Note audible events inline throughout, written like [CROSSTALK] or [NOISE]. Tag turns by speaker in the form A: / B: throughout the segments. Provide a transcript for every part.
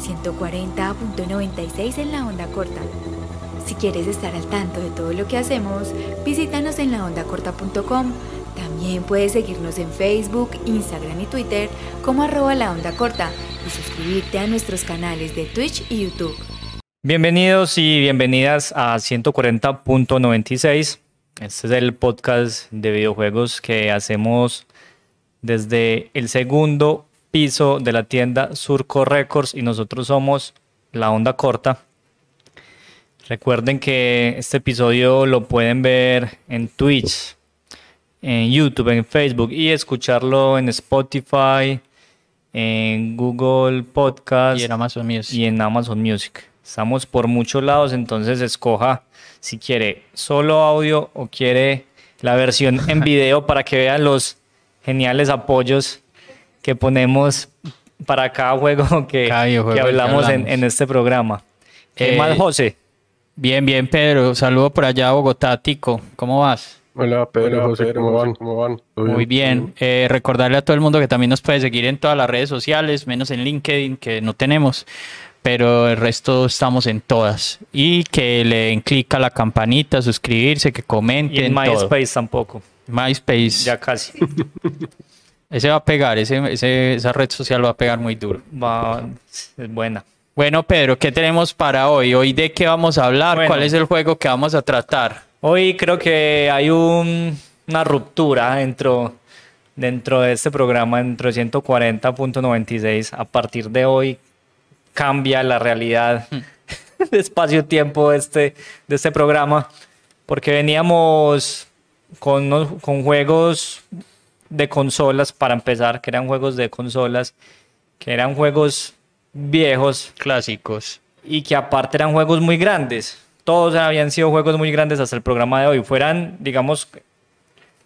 A: 140.96 en la onda corta. Si quieres estar al tanto de todo lo que hacemos, visítanos en laondacorta.com. También puedes seguirnos en Facebook, Instagram y Twitter como arroba la onda corta y suscribirte a nuestros canales de Twitch y YouTube.
B: Bienvenidos y bienvenidas a 140.96. Este es el podcast de videojuegos que hacemos desde el segundo piso de la tienda Surco Records y nosotros somos la onda corta. Recuerden que este episodio lo pueden ver en Twitch, en YouTube, en Facebook y escucharlo en Spotify, en Google Podcast
C: y en Amazon Music.
B: Y en Amazon Music. Estamos por muchos lados, entonces escoja si quiere solo audio o quiere la versión en [LAUGHS] video para que vean los geniales apoyos que ponemos para cada juego [LAUGHS] que, hablamos, En, este programa. ¿Qué eh, más, José?
C: Bien, bien, Pedro. Saludo por allá a Bogotá, Tico. ¿Cómo vas?
D: Hola, Pedro, José, ¿cómo van? ¿Cómo van?
C: Muy bien. Eh, recordarle a todo el mundo que también nos puede seguir en todas las redes sociales, menos en LinkedIn, que no tenemos, pero el resto estamos en todas. Y que le den clic a la campanita, suscribirse, que comenten.
B: Y en MySpace tampoco.
C: MySpace.
B: Ya casi. [LAUGHS]
C: ese va a pegar, ese, esa red social va a pegar muy duro.
B: Va, es buena.
C: Bueno, Pedro, ¿qué tenemos para hoy? ¿Hoy de qué vamos a hablar? ¿Cuál es el juego que vamos a tratar?
B: Hoy creo que hay una ruptura dentro, dentro de este programa, dentro de 140.96. A partir de hoy cambia la realidad hmm. [LAUGHS] de espacio-tiempo de este, de este programa, porque veníamos con, con juegos de consolas, para empezar, que eran juegos de consolas, que eran juegos viejos.
C: Clásicos.
B: Y que aparte eran juegos muy grandes. Todos habían sido juegos muy grandes hasta el programa de hoy. Fueran, digamos,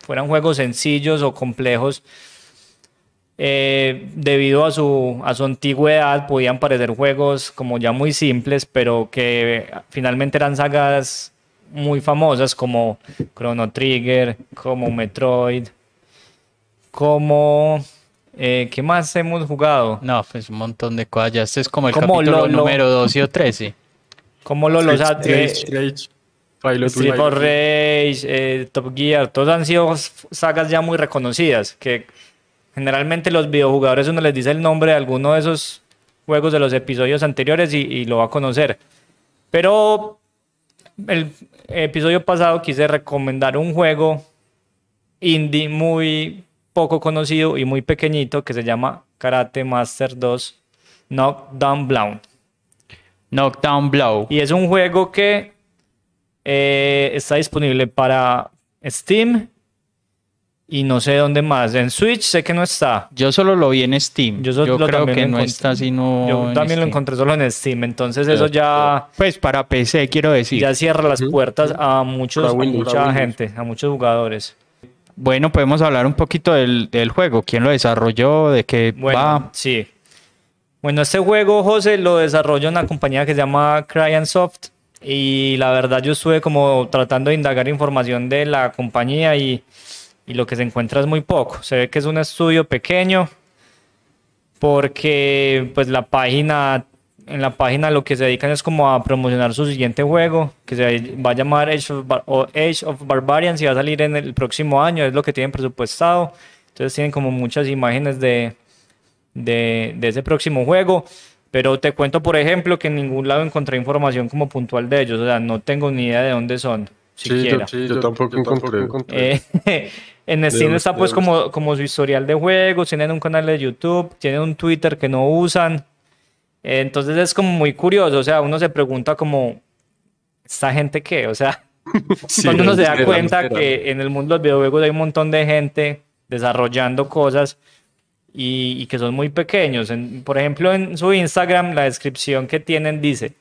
B: fueran juegos sencillos o complejos. Eh, debido a su, a su antigüedad, podían parecer juegos como ya muy simples, pero que finalmente eran sagas muy famosas como Chrono Trigger, como Metroid, como eh, ¿Qué más hemos jugado?
C: No, pues un montón de cosas. este es como el capítulo número 12 o 13.
B: Como lo, los Rage, Rage, Street Rage, eh, Top Gear, todos han sido sagas ya muy reconocidas, que generalmente los videojugadores uno les dice el nombre de alguno de esos juegos de los episodios anteriores y, y lo va a conocer. Pero el episodio pasado quise recomendar un juego indie muy poco conocido y muy pequeñito que se llama Karate Master 2 Knockdown Blow.
C: Knockdown Blow.
B: Y es un juego que eh, está disponible para Steam y no sé dónde más. En Switch sé que no está.
C: Yo solo lo vi en Steam. Yo, creo que no está sino.
B: Yo también lo encontré solo en Steam. Entonces eso ya.
C: Pues para PC quiero decir.
B: Ya cierra las puertas a muchos, a mucha gente, a muchos jugadores.
C: Bueno, podemos hablar un poquito del, juego. ¿Quién lo desarrolló? ¿De qué
B: va? Sí. Bueno, este juego, José, lo desarrolló una compañía que se llama Soft. Y la verdad, yo estuve como tratando de indagar información de la compañía y, y lo que se encuentra es muy poco. Se ve que es un estudio pequeño porque pues la página en la página lo que se dedican es como a promocionar su siguiente juego, que se va a llamar Age of, Bar Age of Barbarians y va a salir en el próximo año, es lo que tienen presupuestado. Entonces tienen como muchas imágenes de, de, de ese próximo juego. Pero te cuento, por ejemplo, que en ningún lado encontré información como puntual de ellos. O sea, no tengo ni idea de dónde son. Siquiera.
D: Sí, yo, tampoco encontré.
B: Eh, [LAUGHS] en Steam está pues como, como su historial de juegos, tienen un canal de YouTube, tienen un Twitter que no usan. Entonces es como muy curioso, o sea, uno se pregunta como, ¿esta gente qué? O sea, [LAUGHS] [LAUGHS] cuando uno se da cuenta que en el mundo de los videojuegos hay un montón de gente desarrollando cosas y, que son muy pequeños. por ejemplo, en su Instagram, la descripción que tienen dice,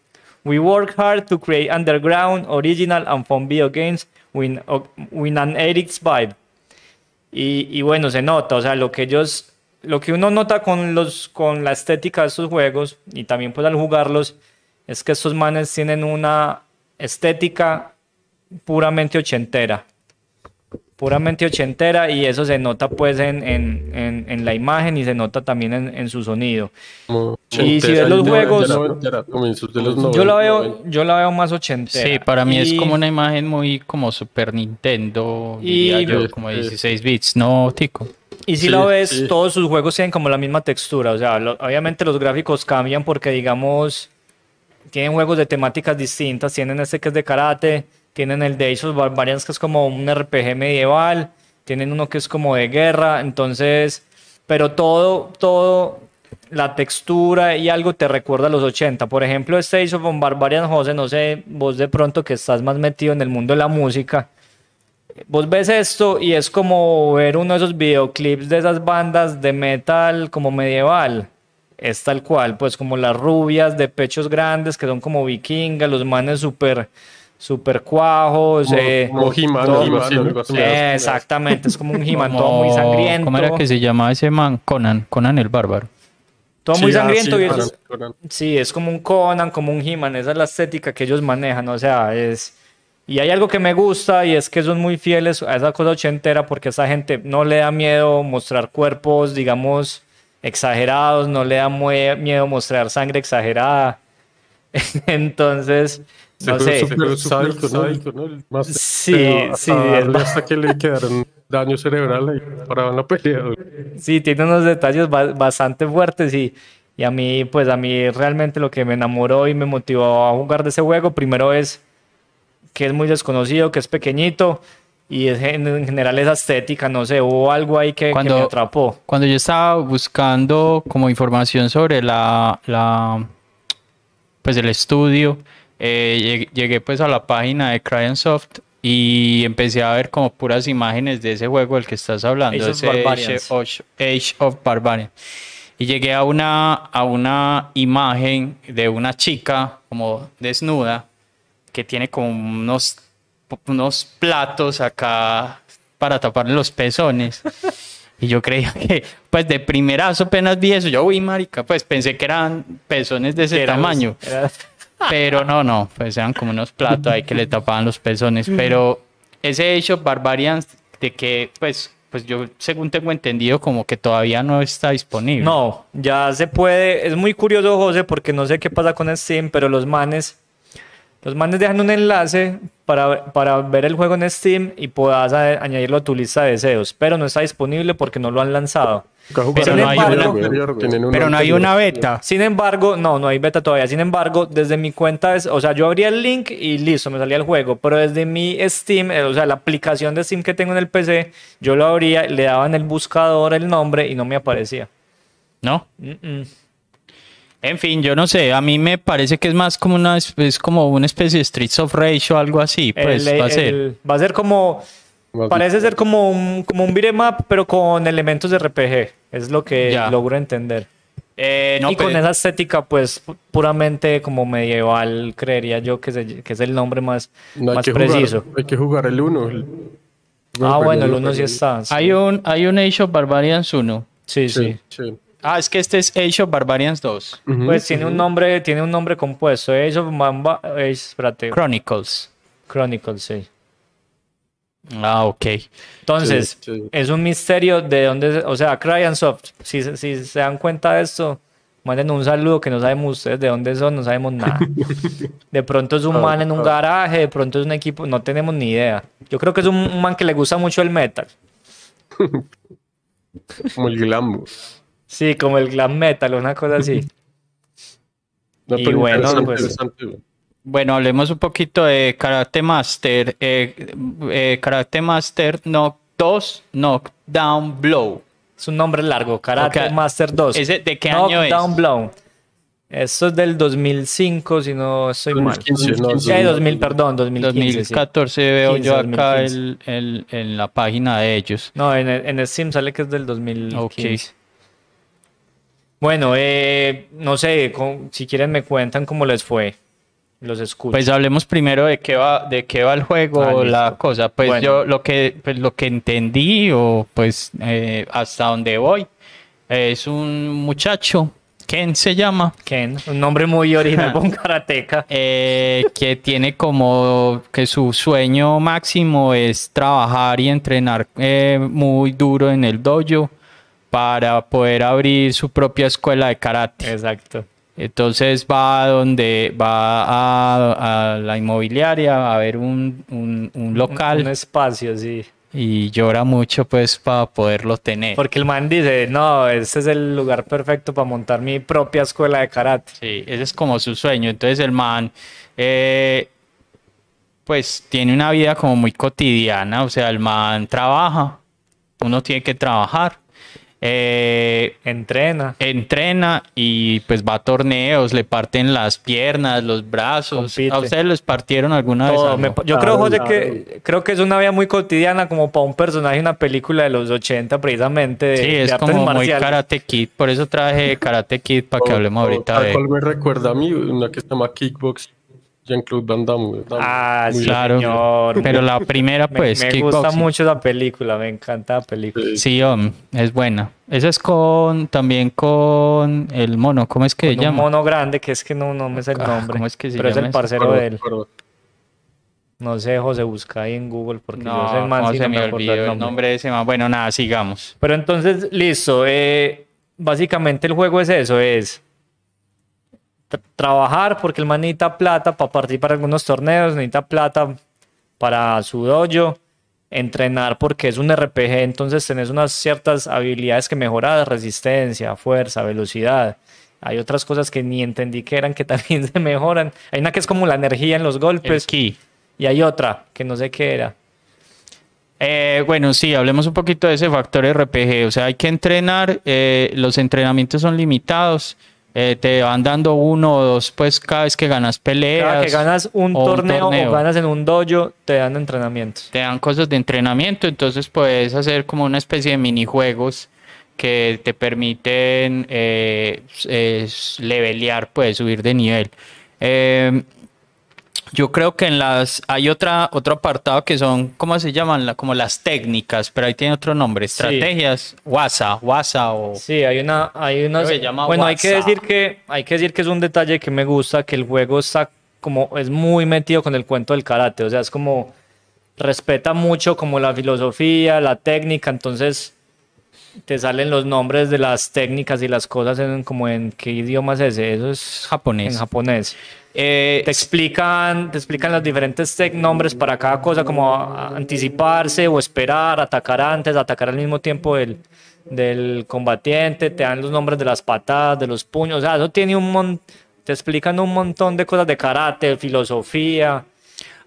B: We work hard to create underground, original and fun video games with, with an 80 vibe. Y, y bueno, se nota, o sea, lo que ellos lo que uno nota con, los, con la estética de estos juegos y también pues al jugarlos es que estos manes tienen una estética puramente ochentera. puramente ochentera y eso se nota pues en, en, en, en la imagen y se nota también en, en su sonido. y si ves los juegos, yo la veo, yo la veo más ochentera.
C: Sí, para mí es como una imagen muy como Super Nintendo, y yo, como 16 bits, no tico.
B: Y si lo ves, todos sus juegos tienen como la misma textura. O sea, obviamente los gráficos cambian porque, digamos, tienen juegos de temáticas distintas. Tienen este que es de karate, tienen el de Age of Barbarians que es como un RPG medieval, tienen uno que es como de guerra. Entonces, pero todo, todo, la textura y algo te recuerda a los 80. Por ejemplo, este Age of Barbarians, José, no sé, vos de pronto que estás más metido en el mundo de la música Vos ves esto y es como ver uno de esos videoclips de esas bandas de metal como medieval. Es tal cual, pues como las rubias de pechos grandes que son como vikingas, los manes súper super cuajos. Como, eh, exactamente, es como un he todo muy sangriento.
C: ¿Cómo era que se llamaba ese man? Conan, Conan el bárbaro.
B: Todo muy ah, sangriento. sí, y es, sí, es como un Conan, como un He-Man, esa es la estética que ellos manejan, o sea, es y hay algo que me gusta y es que son muy fieles a esa cosa ochentera porque a esa gente no le da miedo mostrar cuerpos, digamos, exagerados, no le da miedo mostrar sangre exagerada. [LAUGHS] Entonces, no sé. Super
D: ¿no? sí, sí. Hasta que le quedaron daño cerebral y paraban la pelea.
B: Sí, tiene unos detalles bastante fuertes y, y a mí, pues a mí realmente lo que me enamoró y me motivó a jugar de ese juego, primero es que es muy desconocido, que es pequeñito y en general esa estética, no sé, hubo algo ahí que, me atrapó.
C: Cuando yo estaba buscando como información sobre la, la pues el estudio, eh, llegué, pues a la página de Cryansoft y empecé a ver como puras imágenes de ese juego del que estás hablando, ese Age of, Barbarian. Y llegué a una, a una imagen de una chica como desnuda que tiene como unos, unos platos acá para taparle los pezones. Y yo creía que, pues de primerazo apenas vi eso, yo, uy, marica, pues pensé que eran pezones de ese tamaño. [LAUGHS] Pero no, no, pues eran como unos platos ahí que le tapaban los pezones. Pero ese hecho Barbarian de que, pues, pues yo según tengo entendido como que todavía no está disponible.
B: No, ya se puede. Es muy curioso, José, porque no sé qué pasa con Steam, pero los manes los manes dejan un enlace para, para ver el juego en Steam y puedas añadirlo a tu lista de deseos, pero no está disponible porque no lo han lanzado.
C: Pero no, hay una, pero no hay una beta.
B: Sin embargo, no, no hay beta todavía. Sin embargo, desde mi cuenta, es, o sea, yo abría el link y listo, me salía el juego. Pero desde mi Steam, eh, o sea, la aplicación de Steam que tengo en el PC, yo lo abría, le daba en el buscador el nombre y no me aparecía.
C: ¿No? En fin, yo no sé, a mí me parece que es más como una, es como una especie de Streets of Rage o algo así, pues va a ser.
B: va a ser como, parece ser como un, como un beat'em up, pero con elementos de RPG, es lo que logro entender. Eh, y con esa estética, pues, puramente como medieval, creería yo que, que es el nombre más, más preciso.
D: hay que jugar el 1.
B: Ah, bueno, el 1 sí está.
C: Hay, un, hay un Age of Barbarians 1.
B: sí. sí. sí.
C: Ah, es que este es Age of Barbarians 2.
B: pues tiene un nombre, tiene un nombre compuesto. Age of Mamba, espérate.
C: Chronicles.
B: Chronicles, sí.
C: Ah, ok.
B: Entonces, es un misterio de dónde, o sea, Cryansoft, si, si se dan cuenta de esto, manden un saludo que no sabemos ustedes de dónde son, no sabemos nada. [LAUGHS] De pronto es un man en un garaje, de pronto es un equipo, no tenemos ni idea. Yo creo que es un man que le gusta mucho el metal. [LAUGHS]
D: Como el glam.
B: Sí, como el glam metal, una cosa así. [LAUGHS]
C: y bueno, pues, bueno, hablemos un poquito de Karate Master. Eh, eh, Karate Master Knock 2, Knockdown Blow.
B: Es un nombre largo, Karate Master 2.
C: ¿De qué año es?
B: Knockdown Blow. Eso es del 2005, si no estoy 2015, mal. 2015, 2000, perdón, 2015.
C: 2014 veo yo acá el, el, en la página de ellos.
B: No, en el, en Steam sale que es del 2015. Okay. Bueno, eh, no sé, si quieren me cuentan cómo les fue. Los escucho.
C: Pues hablemos primero de qué va, de qué va el juego, ah, la cosa. Pues yo lo que, pues lo que entendí o pues eh, hasta donde voy es un muchacho Ken se llama.
B: Ken, un nombre muy original [LAUGHS] con karateca.
C: Eh, que tiene como que su sueño máximo es trabajar y entrenar eh, muy duro en el dojo para poder abrir su propia escuela de karate.
B: Exacto.
C: Entonces va a donde va a, a la inmobiliaria a ver un, un, un local.
B: Un, un espacio, sí
C: y llora mucho pues para poderlo tener.
B: Porque el man dice, no, ese es el lugar perfecto para montar mi propia escuela de karate.
C: Sí, ese es como su sueño. Entonces el man, eh, pues tiene una vida como muy cotidiana, o sea, el man trabaja, uno tiene que trabajar,
B: eh, entrena.
C: Entrena y pues va a torneos, le parten las piernas, los brazos. ¿A ustedes les partieron alguna vez?
B: yo creo, José, que creo que es una vida muy cotidiana como para un personaje de una película de los 80 precisamente. De,
C: sí, es como muy Karate Kid, por eso traje Karate Kid para que hablemos ahorita
D: de... cual me recuerda a mí una que se llama Kickbox Jean-Claude Van Damme.
B: Ah, sí, claro.
C: Pero la primera, [LAUGHS] pues.
B: me, gusta mucho la película, me encanta la película.
C: Sí, es buena. Esa es con. También con el mono, ¿cómo es que se llama? Un
B: mono grande, que es que no, no me sé el ah, nombre. ¿Cómo es que se Pero es el parcero de él. No sé, José, busca ahí en Google porque
C: no, yo sé más si se me, olvidó el nombre. de ese man. Bueno, nada, sigamos.
B: Pero entonces, listo. Eh, básicamente el juego es eso: es trabajar porque el man necesita plata para participar en algunos torneos, necesita plata para su dojo, entrenar porque es un RPG, entonces tenés unas ciertas habilidades que mejorar, resistencia, fuerza, velocidad. Hay otras cosas que ni entendí que eran que [LAUGHS] también se mejoran. Hay una que es como la energía en los golpes. Y hay otra que no sé qué era.
C: Eh, bueno, sí, hablemos un poquito de ese factor RPG. O sea, hay que entrenar, eh, los entrenamientos son limitados. Eh, te van dando uno o dos, pues cada vez que ganas peleas. Cada
B: que ganas un torneo, o ganas en un dojo, te dan entrenamientos.
C: Te dan cosas de entrenamiento, entonces puedes hacer como una especie de minijuegos que te permiten eh, levelear, puedes subir de nivel. Yo creo que en las hay otra otro apartado que son ¿cómo se llaman? como las técnicas, pero ahí tiene otro nombre, estrategias, WhatsApp, WhatsApp o
B: Sí, hay una hay una Bueno, hay que decir que hay que decir que es un detalle que me gusta que el juego está como es muy metido con el cuento del karate, o sea, es como respeta mucho como la filosofía, la técnica, entonces te salen los nombres de las técnicas y las cosas en como en qué idioma es ese, eso es
C: japonés.
B: En japonés. Eh, te explican, te explican los diferentes nombres para cada cosa, como anticiparse o esperar, atacar antes, atacar al mismo tiempo del, del combatiente, te dan los nombres de las patadas, de los puños, o sea, eso tiene un montón, te explican un montón de cosas de karate, filosofía.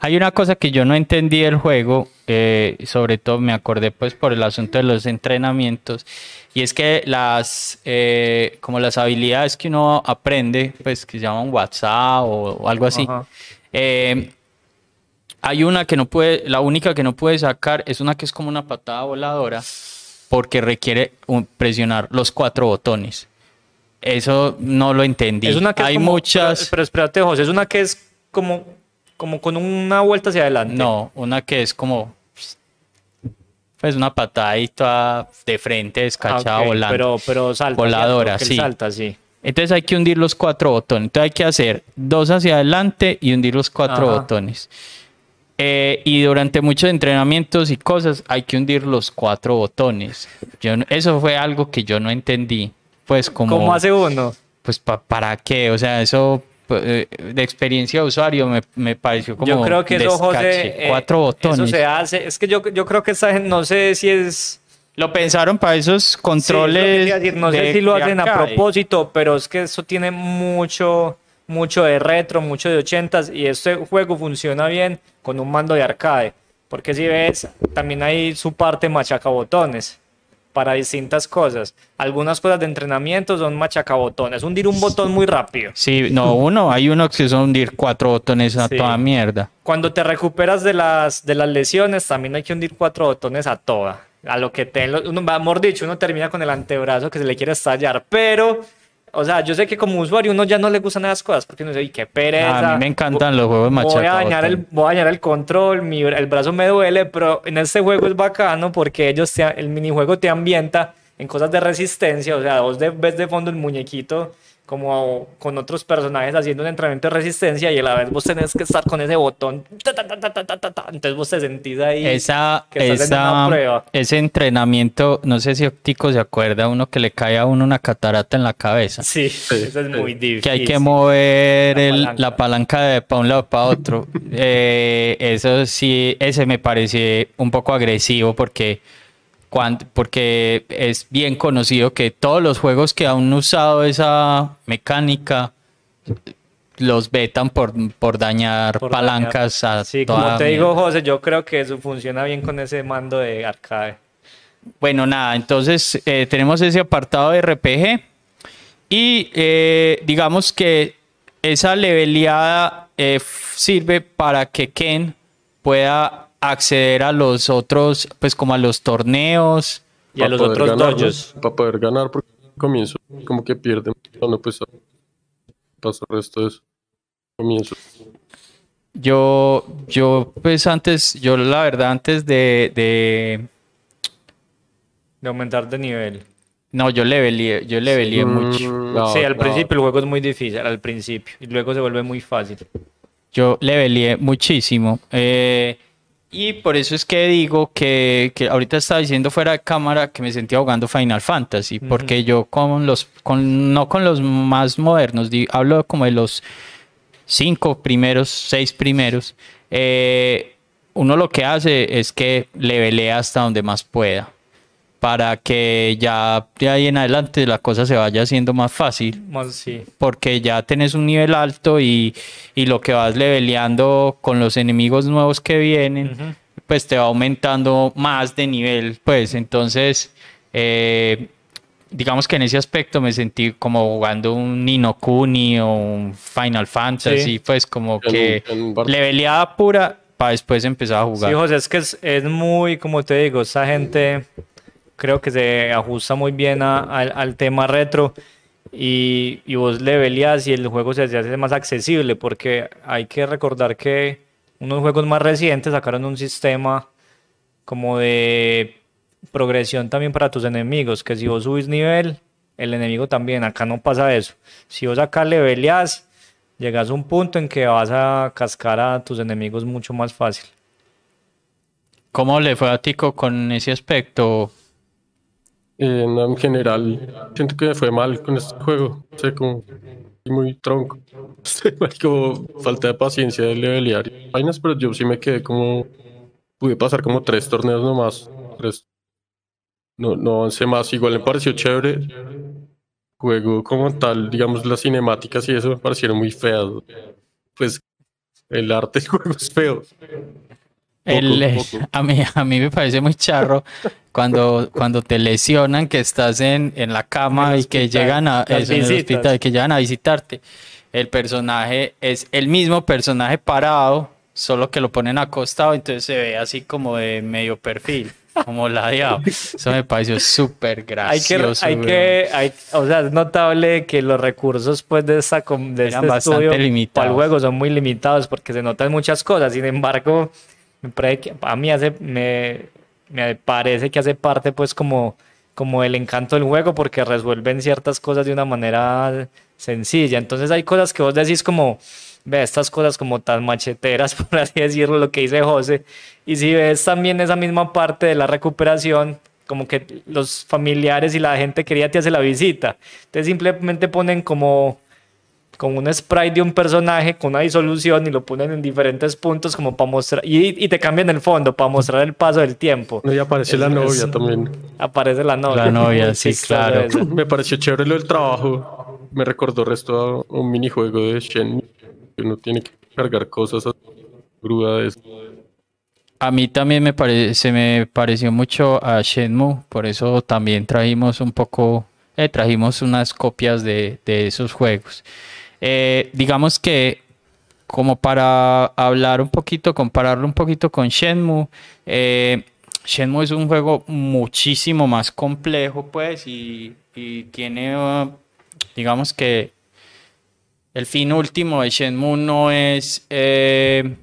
C: Hay una cosa que yo no entendí del juego, eh, sobre todo me acordé pues por el asunto de los entrenamientos, y es que las, eh, como las habilidades que uno aprende, pues que se llaman WhatsApp o, algo así, eh, hay una que no puede, la única que no puede sacar es una que es como una patada voladora, porque requiere presionar los cuatro botones. Eso no lo entendí.
B: Es una que
C: hay muchas.
B: pero espérate, José, es una que es como como con una vuelta hacia adelante.
C: No, una que es como pues una patadita de frente, descachada, ah, volando.
B: Pero, pero salta.
C: Voladora, sí.
B: Salta, sí.
C: Entonces hay que hundir los cuatro botones. Entonces hay que hacer dos hacia adelante y hundir los cuatro botones. Eh, y durante muchos entrenamientos y cosas hay que hundir los cuatro botones. Yo, eso fue algo que yo no entendí. Pues como...
B: ¿Cómo hace uno?
C: Pues para qué, o sea, eso de experiencia de usuario me, me pareció como
B: yo creo que eso José,
C: eh, cuatro botones.
B: eso se hace. Es que yo, yo creo que gente no sé si es
C: lo pensaron para esos controles
B: no sé si lo hacen a propósito pero es que eso tiene mucho mucho de retro mucho de ochentas y este juego funciona bien con un mando de arcade porque si ves también hay su parte machaca botones para distintas cosas. Algunas cosas de entrenamiento son machacabotones, hundir un botón muy rápido.
C: Sí, no, uno, hay uno que son hundir cuatro botones a toda mierda.
B: Cuando te recuperas de las, de las lesiones, también hay que hundir cuatro botones a toda. A lo que te, uno, mejor dicho, uno termina con el antebrazo que se le quiere estallar, pero o sea, yo sé que como usuario uno ya no le gustan esas cosas porque no sé, qué pereza.
C: A mí me encantan los juegos machacados.
B: Voy a dañar el, voy a dañar el control, el brazo me duele, pero en este juego es bacano porque ellos el minijuego te ambienta en cosas de resistencia, o sea, vos ves de fondo el muñequito como con otros personajes haciendo un entrenamiento de resistencia y a la vez vos tenés que estar con ese botón. entonces vos te sentís ahí.
C: Esa, esa Ese entrenamiento, no sé si Optico se acuerda, uno que le cae a uno una catarata en la cabeza.
B: Sí, eso es muy difícil.
C: Que hay que mover la palanca, de para un lado para otro. [LAUGHS] Eh, eso sí, ese me parece un poco agresivo porque porque es bien conocido que todos los juegos que han usado esa mecánica los vetan por, por dañar palancas a
B: Sí, como te digo, José, yo creo que eso funciona bien con ese mando de arcade.
C: Bueno, nada, entonces eh, tenemos ese apartado de RPG y eh, digamos que esa leveleada eh, sirve para que Ken pueda acceder a los otros, pues como a los torneos
B: y a los otros dojos.
D: Para poder ganar, porque comienzo como que pierde cuando pues pasa el resto de eso. Comienzo.
C: Yo, yo, pues antes, yo la verdad, antes de, de,
B: de aumentar de nivel.
C: No, yo levelié, yo levelié mm, mucho.
B: sí, al principio el juego es muy difícil, al principio, y luego se vuelve muy fácil.
C: Yo levelié muchísimo. Eh, y por eso es que digo que, que, ahorita estaba diciendo fuera de cámara que me sentía jugando Final Fantasy, porque yo con los, con, no con los más modernos, hablo como de los cinco primeros, seis primeros, eh, uno lo que hace es que levelea hasta donde más pueda para que ya de ahí en adelante la cosa se vaya haciendo más fácil.
B: sí.
C: Porque ya tenés un nivel alto y, lo que vas leveleando con los enemigos nuevos que vienen, pues te va aumentando más de nivel. Pues entonces, eh, digamos que en ese aspecto me sentí como jugando un Nino Kuni o un Final Fantasy, pues como que leveleada pura para después empezar a jugar.
B: Sí, José, es que es, es muy, como te digo, esa gente creo que se ajusta muy bien al tema retro y, y vos leveleas y el juego se hace más accesible porque hay que recordar que unos juegos más recientes sacaron un sistema como de progresión también para tus enemigos, que si vos subís nivel, el enemigo también, acá no pasa eso. Si vos acá leveleas, llegas a un punto en que vas a cascar a tus enemigos mucho más fácil.
C: ¿Cómo le fue a Tico con ese aspecto?
D: En general, siento que me fue mal con este juego. O sea, como muy tronco. [LAUGHS] como falta de paciencia de levelear vainas, pero yo sí me quedé como. Pude pasar como tres torneos nomás. Tres. No, no avancé más. Igual me pareció chévere. Juego como tal, digamos, las cinemáticas y eso me parecieron muy feas. Pues el arte del juego es feo.
C: El, [LAUGHS] a, mí, a mí me parece muy charro cuando, cuando te lesionan, que estás en, en la cama y que llegan a eso, en el hospital, que llegan a visitarte. El personaje es el mismo personaje parado, solo que lo ponen acostado, entonces se ve así como de medio perfil, como [LAUGHS] ladeado. Eso me pareció súper gracioso.
B: Hay que, hay que hay, o sea, es notable que los recursos pues de esta de este estudio para el juego son muy limitados porque se notan muchas cosas. Sin embargo, a mí me, me parece que hace parte pues como, como el encanto del juego porque resuelven ciertas cosas de una manera sencilla. Entonces hay cosas que vos decís como, ve estas cosas como tan macheteras, [LAUGHS] por así decirlo, lo que dice José. Y si ves también esa misma parte de la recuperación, como que los familiares y la gente quería te hace la visita. Entonces simplemente ponen como con un sprite de un personaje con una disolución y lo ponen en diferentes puntos como para mostrar y, y te cambian el fondo para mostrar el paso del tiempo.
D: Y aparece la novia también.
B: Aparece la novia.
C: La novia, [LAUGHS] sí, claro.
D: Me pareció chévere lo del trabajo. Me recordó resto a un minijuego de Shenmue que uno tiene que cargar cosas a grúa de eso.
C: A mí también me parece, me pareció mucho a Shenmue, por eso también trajimos un poco, eh, trajimos unas copias de, de esos juegos. Eh, digamos que como para hablar un poquito, compararlo un poquito con Shenmue, eh, Shenmue es un juego muchísimo más complejo, pues, y, tiene, uh, digamos que el fin último de Shenmue no es eh,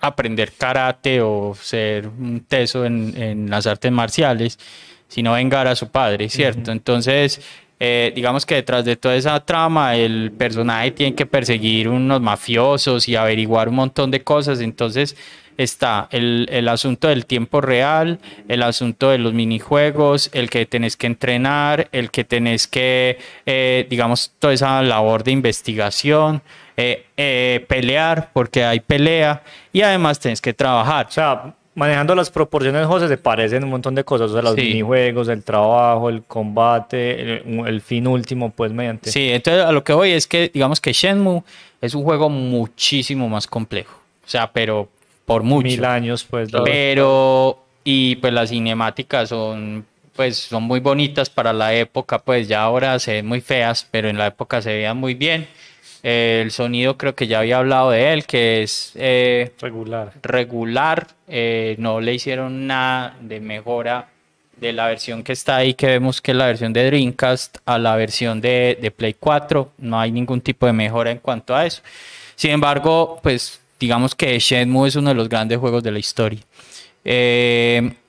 C: aprender karate o ser un teso en, en las artes marciales, sino vengar a su padre, ¿cierto? Entonces, eh, digamos que detrás de toda esa trama, el personaje tiene que perseguir unos mafiosos y averiguar un montón de cosas. Entonces, está el, el, asunto del tiempo real, el asunto de los minijuegos, el que tenés que entrenar, el que tenés que, eh, digamos, toda esa labor de investigación, eh, pelear, porque hay pelea, y además tenés que trabajar.
B: O sea, manejando las proporciones, José, se parecen un montón de cosas, o sea, los
C: Sí.
B: minijuegos, el trabajo, el combate, el, el fin último, pues, mediante.
C: Sí, entonces a lo que voy es que, digamos que Shenmue es un juego muchísimo más complejo. O sea, pero por mucho.
B: Mil años, pues.
C: Pero, y pues las cinemáticas son, pues son muy bonitas para la época, pues ya ahora se ven muy feas, pero en la época se veían muy bien. Eh, el sonido creo que ya había hablado de él, que es eh,
B: regular.
C: regular, eh, no le hicieron nada de mejora de la versión que está ahí, que vemos que es la versión de Dreamcast a la versión de, de Play 4, no hay ningún tipo de mejora en cuanto a eso. Sin embargo, pues digamos que Shenmue es uno de los grandes juegos de la historia. Eh,
B: ¿Y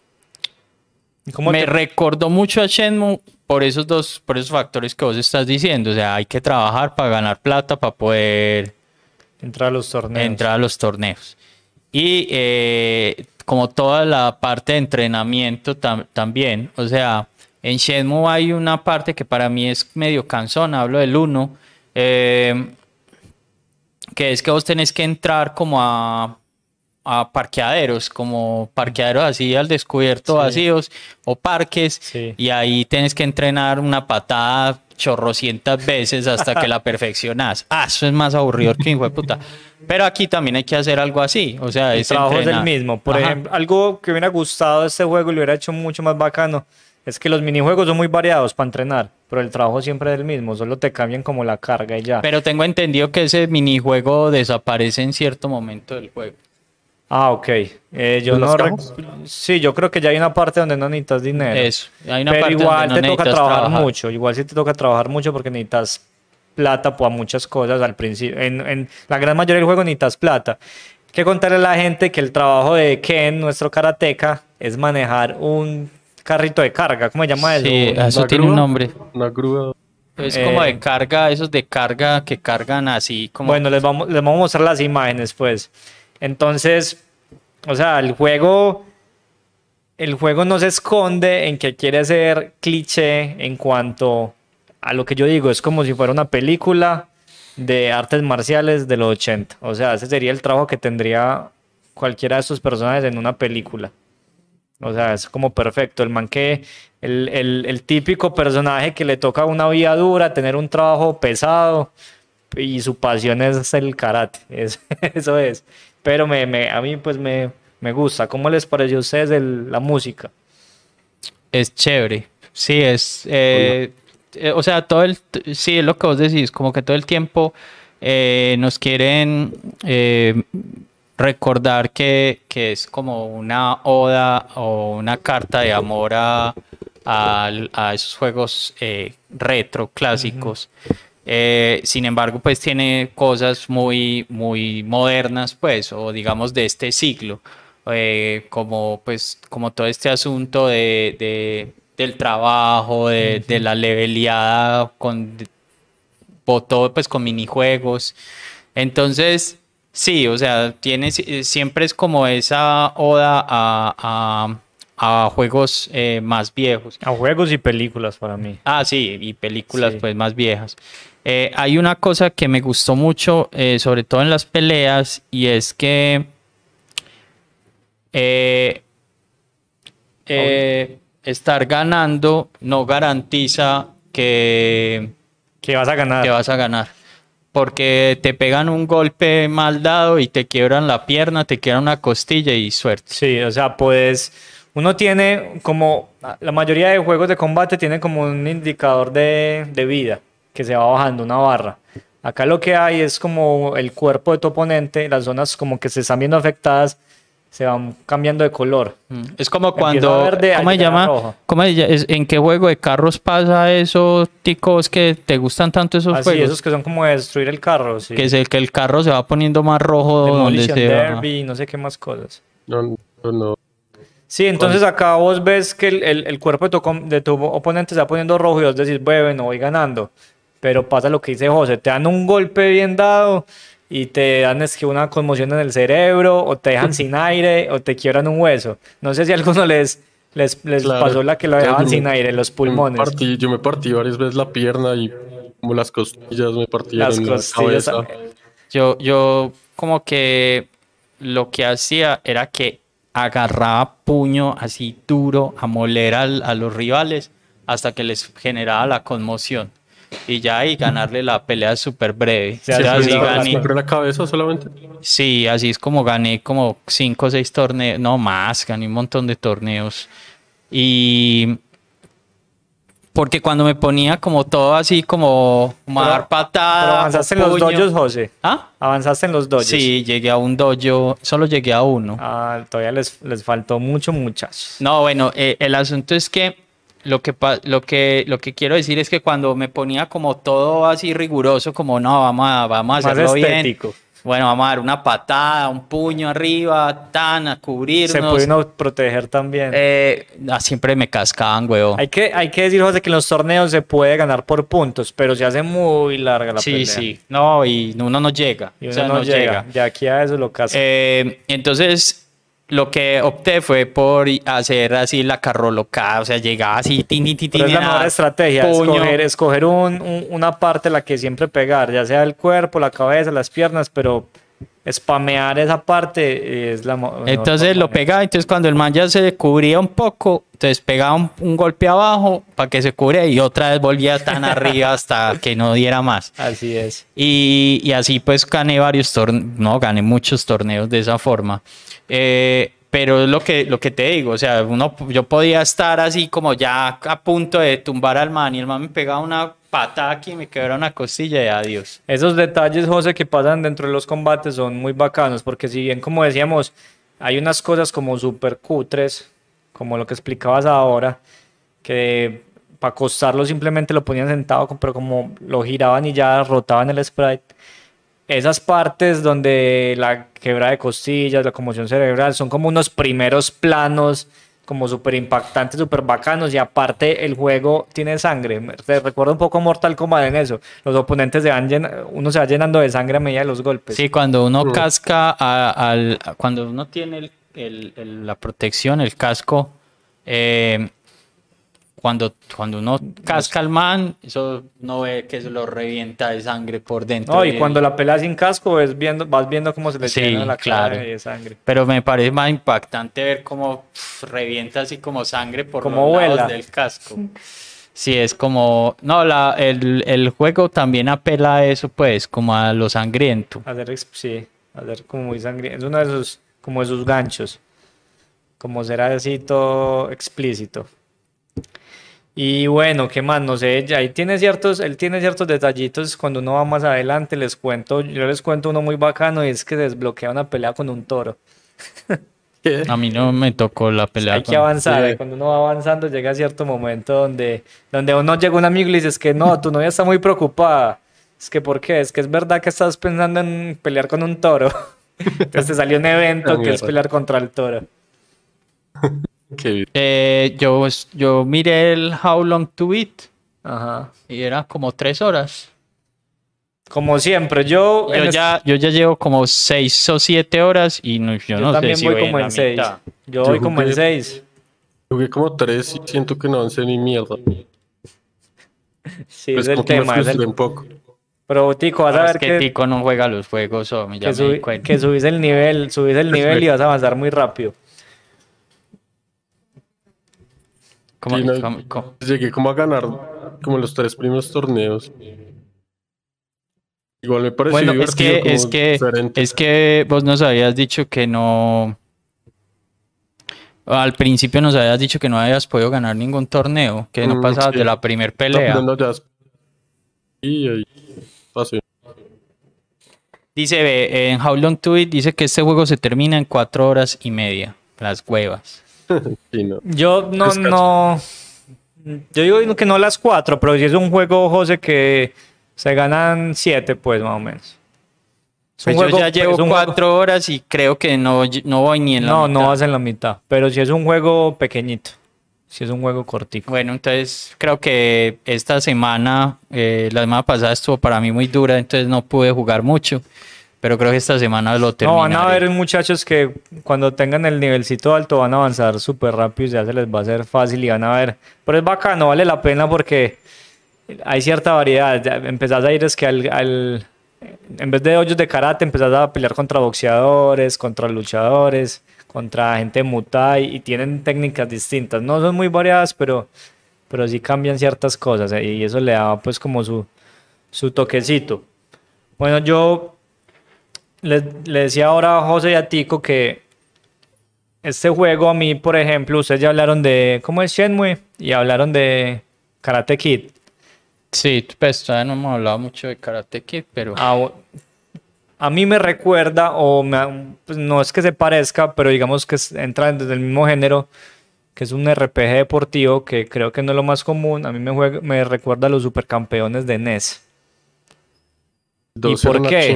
B: ¿Cómo
C: me
B: te-
C: recordó mucho a Shenmue por esos dos, por esos factores que vos estás diciendo. O sea, hay que trabajar para ganar plata, para poder
B: entrar a los torneos?
C: entrar a los torneos. Y eh, como toda la parte de entrenamiento tam- también, o sea, en Shenmue hay una parte que para mí es medio cansón, hablo del 1, que es que vos tenés que entrar como a, a parqueaderos, como parqueaderos así al descubierto
B: Sí.
C: vacíos o parques,
B: Sí.
C: y ahí tenés que entrenar una patada chorrocientas veces hasta que la [LAUGHS] perfeccionás. Ah, eso es más aburrido que hijo de puta. Pero aquí también hay que hacer algo así, o sea,
B: El
C: es
B: trabajo es el
C: entrenar.
B: mismo. Por
C: Ajá.
B: ejemplo, algo que me hubiera gustado de este juego y lo hubiera hecho mucho más bacano es que los minijuegos son muy variados para entrenar, pero el trabajo siempre es el mismo, solo te cambian como la carga y ya.
C: Pero tengo entendido que ese minijuego desaparece en cierto momento del juego.
B: Ah, ok. Eh, yo
D: ¿De
B: no? Sí, yo creo que ya hay una parte donde no necesitas dinero.
C: Eso. Hay una
B: Pero
C: parte donde
B: igual
C: no
B: te toca trabajar,
C: trabajar.
B: mucho. Igual sí te toca trabajar mucho porque necesitas plata para muchas cosas al principio. En, en la gran mayoría del juego necesitas plata. Hay que contarle a la gente que el trabajo de Ken, nuestro karateca, es manejar un carrito de carga. ¿Cómo se llama eso?
C: Sí,
B: Un-
C: eso
D: ¿Una
C: tiene un
D: grúa?
C: nombre.
D: Una grúa.
C: Es
B: Eh,
C: como de carga, esos de carga que cargan así como...
B: Bueno, les vamos, les vamos a mostrar las imágenes, pues. Entonces, o sea, el juego, el juego no se esconde en que quiere ser cliché en cuanto a lo que yo digo. Es como si fuera una película de artes marciales de los 80. O sea, ese sería el trabajo que tendría cualquiera de estos personajes en una película. O sea, es como perfecto. El man que, el, el- típico personaje que le toca una vida dura, tener un trabajo pesado y su pasión es el karate. [LAUGHS] Es- eso es. Pero me, me- a mí pues me, me gusta. ¿Cómo les pareció a ustedes el- la música?
C: Es chévere. Sí, es. eh, eh, o sea, todo el. Sí, es lo que vos decís, como que todo el tiempo eh, nos quieren recordar que, que es como una oda o una carta de amor a, al- a esos juegos eh, retro clásicos. Eh, sin embargo, pues tiene cosas muy, muy modernas, pues, o digamos de este siglo, eh, como pues, como todo este asunto de, de- del trabajo, de, de la leveleada con todo pues con minijuegos. Entonces, sí, o sea, tiene si- siempre es como esa oda a, a- a juegos eh, más viejos.
B: A juegos y películas para mí.
C: Ah, sí, y películas
B: Sí.
C: pues más viejas. Eh, hay una cosa que me gustó mucho, eh, sobre todo en las peleas, y es que eh, estar ganando no garantiza que,
B: Que vas a ganar.
C: que vas a ganar. Porque te pegan un golpe mal dado y te quiebran la pierna, te quiebran una costilla y suerte.
B: Sí, o sea, pues uno tiene como, la mayoría de juegos de combate tienen como un indicador de, de vida que se va bajando, una barra. Acá lo que hay es como el cuerpo de tu oponente, las zonas como que se están viendo afectadas, se van cambiando de color.
C: Mm, Es como cuando,
B: verde,
C: ¿cómo se llama? ¿Cómo es- ¿En qué juego de carros pasa eso, ticos, que te gustan tanto esos
B: Así,
C: juegos?
B: esos que son como de destruir el carro, sí.
C: Que es el que el carro se va poniendo más rojo donde
B: Demolition
C: va.
B: Derby, no sé qué más cosas.
D: No, no, no.
B: Sí, entonces acá vos ves que el, el, el cuerpo de tu, com- de tu oponente se va poniendo rojo y vos decís, bueno, voy ganando. Pero pasa lo que dice José, te dan un golpe bien dado y te dan es que una conmoción en el cerebro, o te dejan [LAUGHS] sin aire, o te quiebran un hueso. No sé si a alguno les, les, les
D: Claro.
B: pasó la que lo dejaban sin aire, los
D: Yo me
B: pulmones.
D: partí- yo me partí varias veces la pierna y como las costillas me partieron
B: Las
D: la
B: costillas.
D: cabeza.
C: Yo, yo como que lo que hacía era que agarraba puño así duro a moler al- a los rivales hasta que les generaba la conmoción. Y ya ahí ganarle la pelea súper breve.
B: Ya,
C: O sea,
B: sí,
C: así gané-
D: ¿Siempre en la cabeza solamente?
C: Sí, así es como gané como cinco o seis torneos, no más, gané un montón de torneos. Y porque cuando me ponía como todo así como, como a
B: Pero-
C: dar patada.
B: Pero avanzaste en
C: o
B: los
C: puño.
B: dojos, José.
C: ¿Ah?
B: Avanzaste en los dojos.
C: Sí, llegué a un dojo, solo llegué a uno.
B: Ah, todavía les, les faltó mucho, muchachos.
C: No, bueno, eh, el asunto es que lo que, lo, que lo que quiero decir es que cuando me ponía como todo así riguroso, como no, vamos a, vamos a
B: Más
C: hacerlo bien. Bueno, vamos a dar una patada, un puño arriba, tan, a cubrirnos.
B: Se puede uno proteger también.
C: Eh, ah, siempre me cascaban, huevo.
B: Hay que, hay que decir, José, que en los torneos se puede ganar por puntos, pero se hace muy larga la
C: sí,
B: pelea.
C: sí. No, y uno no llega.
B: Y
C: o
B: uno
C: sea,
B: no, llega. De aquí a eso lo casa.
C: Eh, entonces, lo que opté fue por hacer así la carrolocada, o sea, llegaba así, tin, tin, tin,
B: pero es la mejor estrategia,
C: puño.
B: escoger, escoger un- un- una parte la que siempre pegar, ya sea el cuerpo, la cabeza, las piernas, pero spamear esa parte es la
C: Entonces lo pegaba, entonces cuando el man ya se cubría un poco, entonces pegaba un, un golpe abajo para que se cubre y otra vez volvía tan [LAUGHS] arriba hasta que no diera más.
B: Así es.
C: Y, y así pues gané varios torneos, no, gané muchos torneos de esa forma. Eh, pero es lo que, lo que te digo, o sea, uno, yo podía estar así como ya a punto de tumbar al man y el man me pegaba una patada aquí y me quebraba una costilla y adiós.
B: Esos detalles, José, que pasan dentro de los combates son muy bacanos, porque si bien, como decíamos, hay unas cosas como super cutres, como lo que explicabas ahora, que para acostarlo simplemente lo ponían sentado, pero como lo giraban y ya rotaban el sprite. Esas partes donde la quebra de costillas, la conmoción cerebral, son como unos primeros planos como súper impactantes, súper bacanos y aparte el juego tiene sangre. Te recuerda un poco Mortal Kombat en eso. Los oponentes se van llen- uno se va llenando de sangre a medida de los golpes.
C: Sí, cuando uno
D: Mm.
C: casca a- al, a- cuando uno tiene el- el- el- la protección, el casco, eh, cuando, cuando uno casca al man, eso no ve que se lo revienta de sangre por dentro.
B: No, y cuando la pelea sin casco ves viendo, vas viendo cómo se le
C: Sí,
B: llena la cara
C: claro.
B: de sangre.
C: Pero me parece más impactante ver cómo revienta así como sangre por
B: Como
C: los lados del casco. Sí, es como... No, la, el, el juego también apela a eso, pues, como a lo sangriento.
B: Hacer, ex- sí, hacer como muy sangriento. Es uno de esos, como de sus ganchos. Como ser así todo explícito. Y bueno, ¿qué más? No sé, ya ahí tiene ciertos, él tiene ciertos detallitos. Cuando uno va más adelante, les cuento, yo les cuento uno muy bacano y es que desbloquea una pelea con un toro. [LAUGHS]
C: A mí no me tocó la pelea.
B: Hay que avanzar,
D: Sí.
B: cuando uno va avanzando llega a cierto momento donde, donde uno llega a un amigo y le dice, es que no, tu novia está muy preocupada. Es que, ¿por qué? Es que es verdad que estás pensando en pelear con un toro. [LAUGHS] Entonces te salió un evento [LAUGHS] que es
D: mierda.
B: pelear contra el toro.
D: Qué
C: Eh, yo, yo miré el How Long to Beat
B: Ajá.
C: y era como tres horas.
B: Como siempre, yo,
C: Yo ya, yo ya llevo como seis o siete horas y no, yo,
B: yo
C: no
B: también
C: sé si
B: voy
C: voy
B: como
C: la
B: en seis.
C: mitad.
B: Yo
D: Yo
B: voy como en seis.
D: Jugué como tres y siento que no avancé ni mierda.
B: Sí,
D: Pues
B: es el tema. es el-
D: un poco.
B: Pero, Tico, vas a
C: Ah,
B: ver
C: es que
B: que,
C: Tico no juega los juegos, hombre, ya
B: que,
C: me di
B: subi-
C: cuenta.
B: que subís el nivel, subís el [LAUGHS] nivel y vas a avanzar muy rápido.
C: ¿Cómo-
D: Sí, no,
C: cómo?
D: Llegué como a ganar como los tres primeros torneos. Igual me pareció
C: Bueno, es que, es
D: como
C: que,
D: diferente.
C: es que vos nos habías dicho que no. Al principio nos habías dicho que no habías podido ganar ningún torneo, que no
D: Mm,
C: pasabas
D: sí.
C: de la primer
D: No,
C: pelea.
D: pero no, es- Y ahí pasé.
C: Dice, en How Long to It dice que este juego se termina en cuatro horas y media. Las huevas. [LAUGHS]
D: Sí, no.
B: Yo no,
D: Descanso.
B: no. Yo digo que no las cuatro, pero si es un juego, José, que se ganan siete, pues más o menos.
C: Pues yo ya llevo cuatro horas y creo que no, no voy ni en la
B: no,
C: mitad.
B: No, no vas en la mitad. Pero si es un juego pequeñito. Si es un juego cortico.
C: Bueno, entonces creo que esta semana, eh, la semana pasada estuvo para mí muy dura, entonces no pude jugar mucho. Pero creo que esta semana lo terminaré.
B: No, van a ver muchachos que cuando tengan el nivelcito alto van a avanzar súper rápido y ya se les va a hacer fácil y van a ver. Pero es bacano, vale la pena porque hay cierta variedad. Ya empezás a ir es que al, en vez de hoyos de karate empezás a pelear contra boxeadores, contra luchadores, contra gente mutai y tienen técnicas distintas. No son muy variadas, pero, pero sí cambian ciertas cosas eh, y eso le da pues como su, su toquecito. Bueno, yo le, decía ahora a José y a Tico que este juego a mí, por ejemplo, ustedes ya hablaron de, ¿cómo es Shenmue? Y hablaron de Karate Kid.
C: Sí, pues todavía no hemos hablado mucho de Karate Kid, pero...
B: Ah, a mí me recuerda, o pues no es que se parezca, pero digamos que entra desde el mismo género, que es un RPG deportivo, que creo que no es lo más común. A mí me, me recuerda a los supercampeones de NES. ¿Y por qué?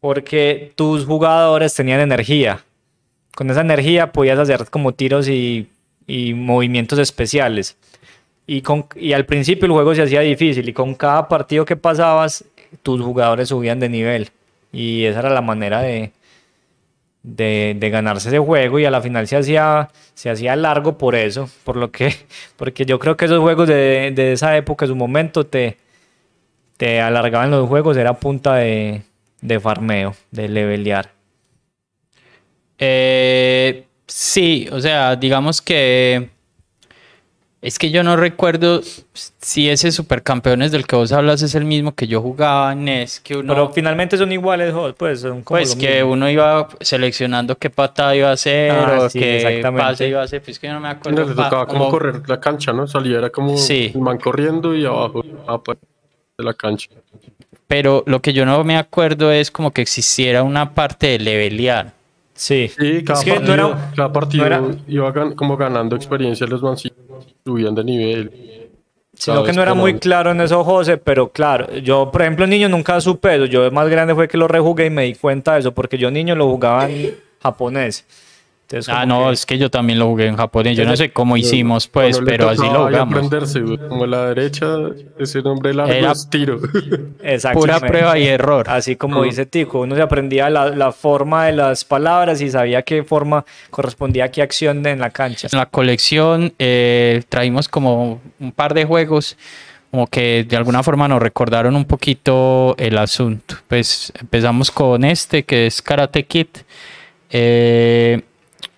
B: Porque tus jugadores tenían energía. Con esa energía podías hacer como tiros y, movimientos especiales. Y, al principio el juego se hacía difícil y con cada partido que pasabas tus jugadores subían de nivel. Y esa era la manera de, ganarse ese juego y a la final se hacía, largo por eso, por lo que, [LAUGHS] porque yo creo que esos juegos de, de esa época, su momento, te, te alargaban los juegos, era punta de, de farmeo, de levelear?
C: Eh, sí, o sea, digamos que es que yo no recuerdo si ese supercampeones del que vos hablas es el mismo que yo jugaba en NES. Que uno,
B: Pero finalmente son iguales, pues son
C: como Pues que uno iba seleccionando qué patada iba a hacer ah, o qué pase iba a hacer. Pues que yo no me acuerdo.
D: Le tocaba como correr la cancha, ¿no? Salía, era como sí. el man corriendo y abajo de la cancha
C: pero lo que yo no me acuerdo es como que existiera una parte de levelear.
B: Sí,
D: sí cada, partido, iba como ganando experiencia, los mancillos subían de nivel.
B: Sino que no era muy claro en eso, José, pero claro, yo, por ejemplo, niño nunca supe eso. Yo más grande fue que lo rejugué y me di cuenta de eso, porque yo niño lo jugaba en japonés
C: ah, no, es que yo también lo jugué en japonés. Yo no sé cómo hicimos, pues, pero así lo jugamos.
D: como la derecha, ese nombre largo Era es tiro. [LAUGHS]
C: Pura prueba y error.
B: Así como dice Tico, uno se aprendía la, la, forma de las palabras y sabía qué forma correspondía a qué acción en la cancha.
C: En la colección eh, traímos como un par de juegos como que de alguna forma nos recordaron un poquito el asunto. Pues empezamos con este que es Karate Kid. Eh,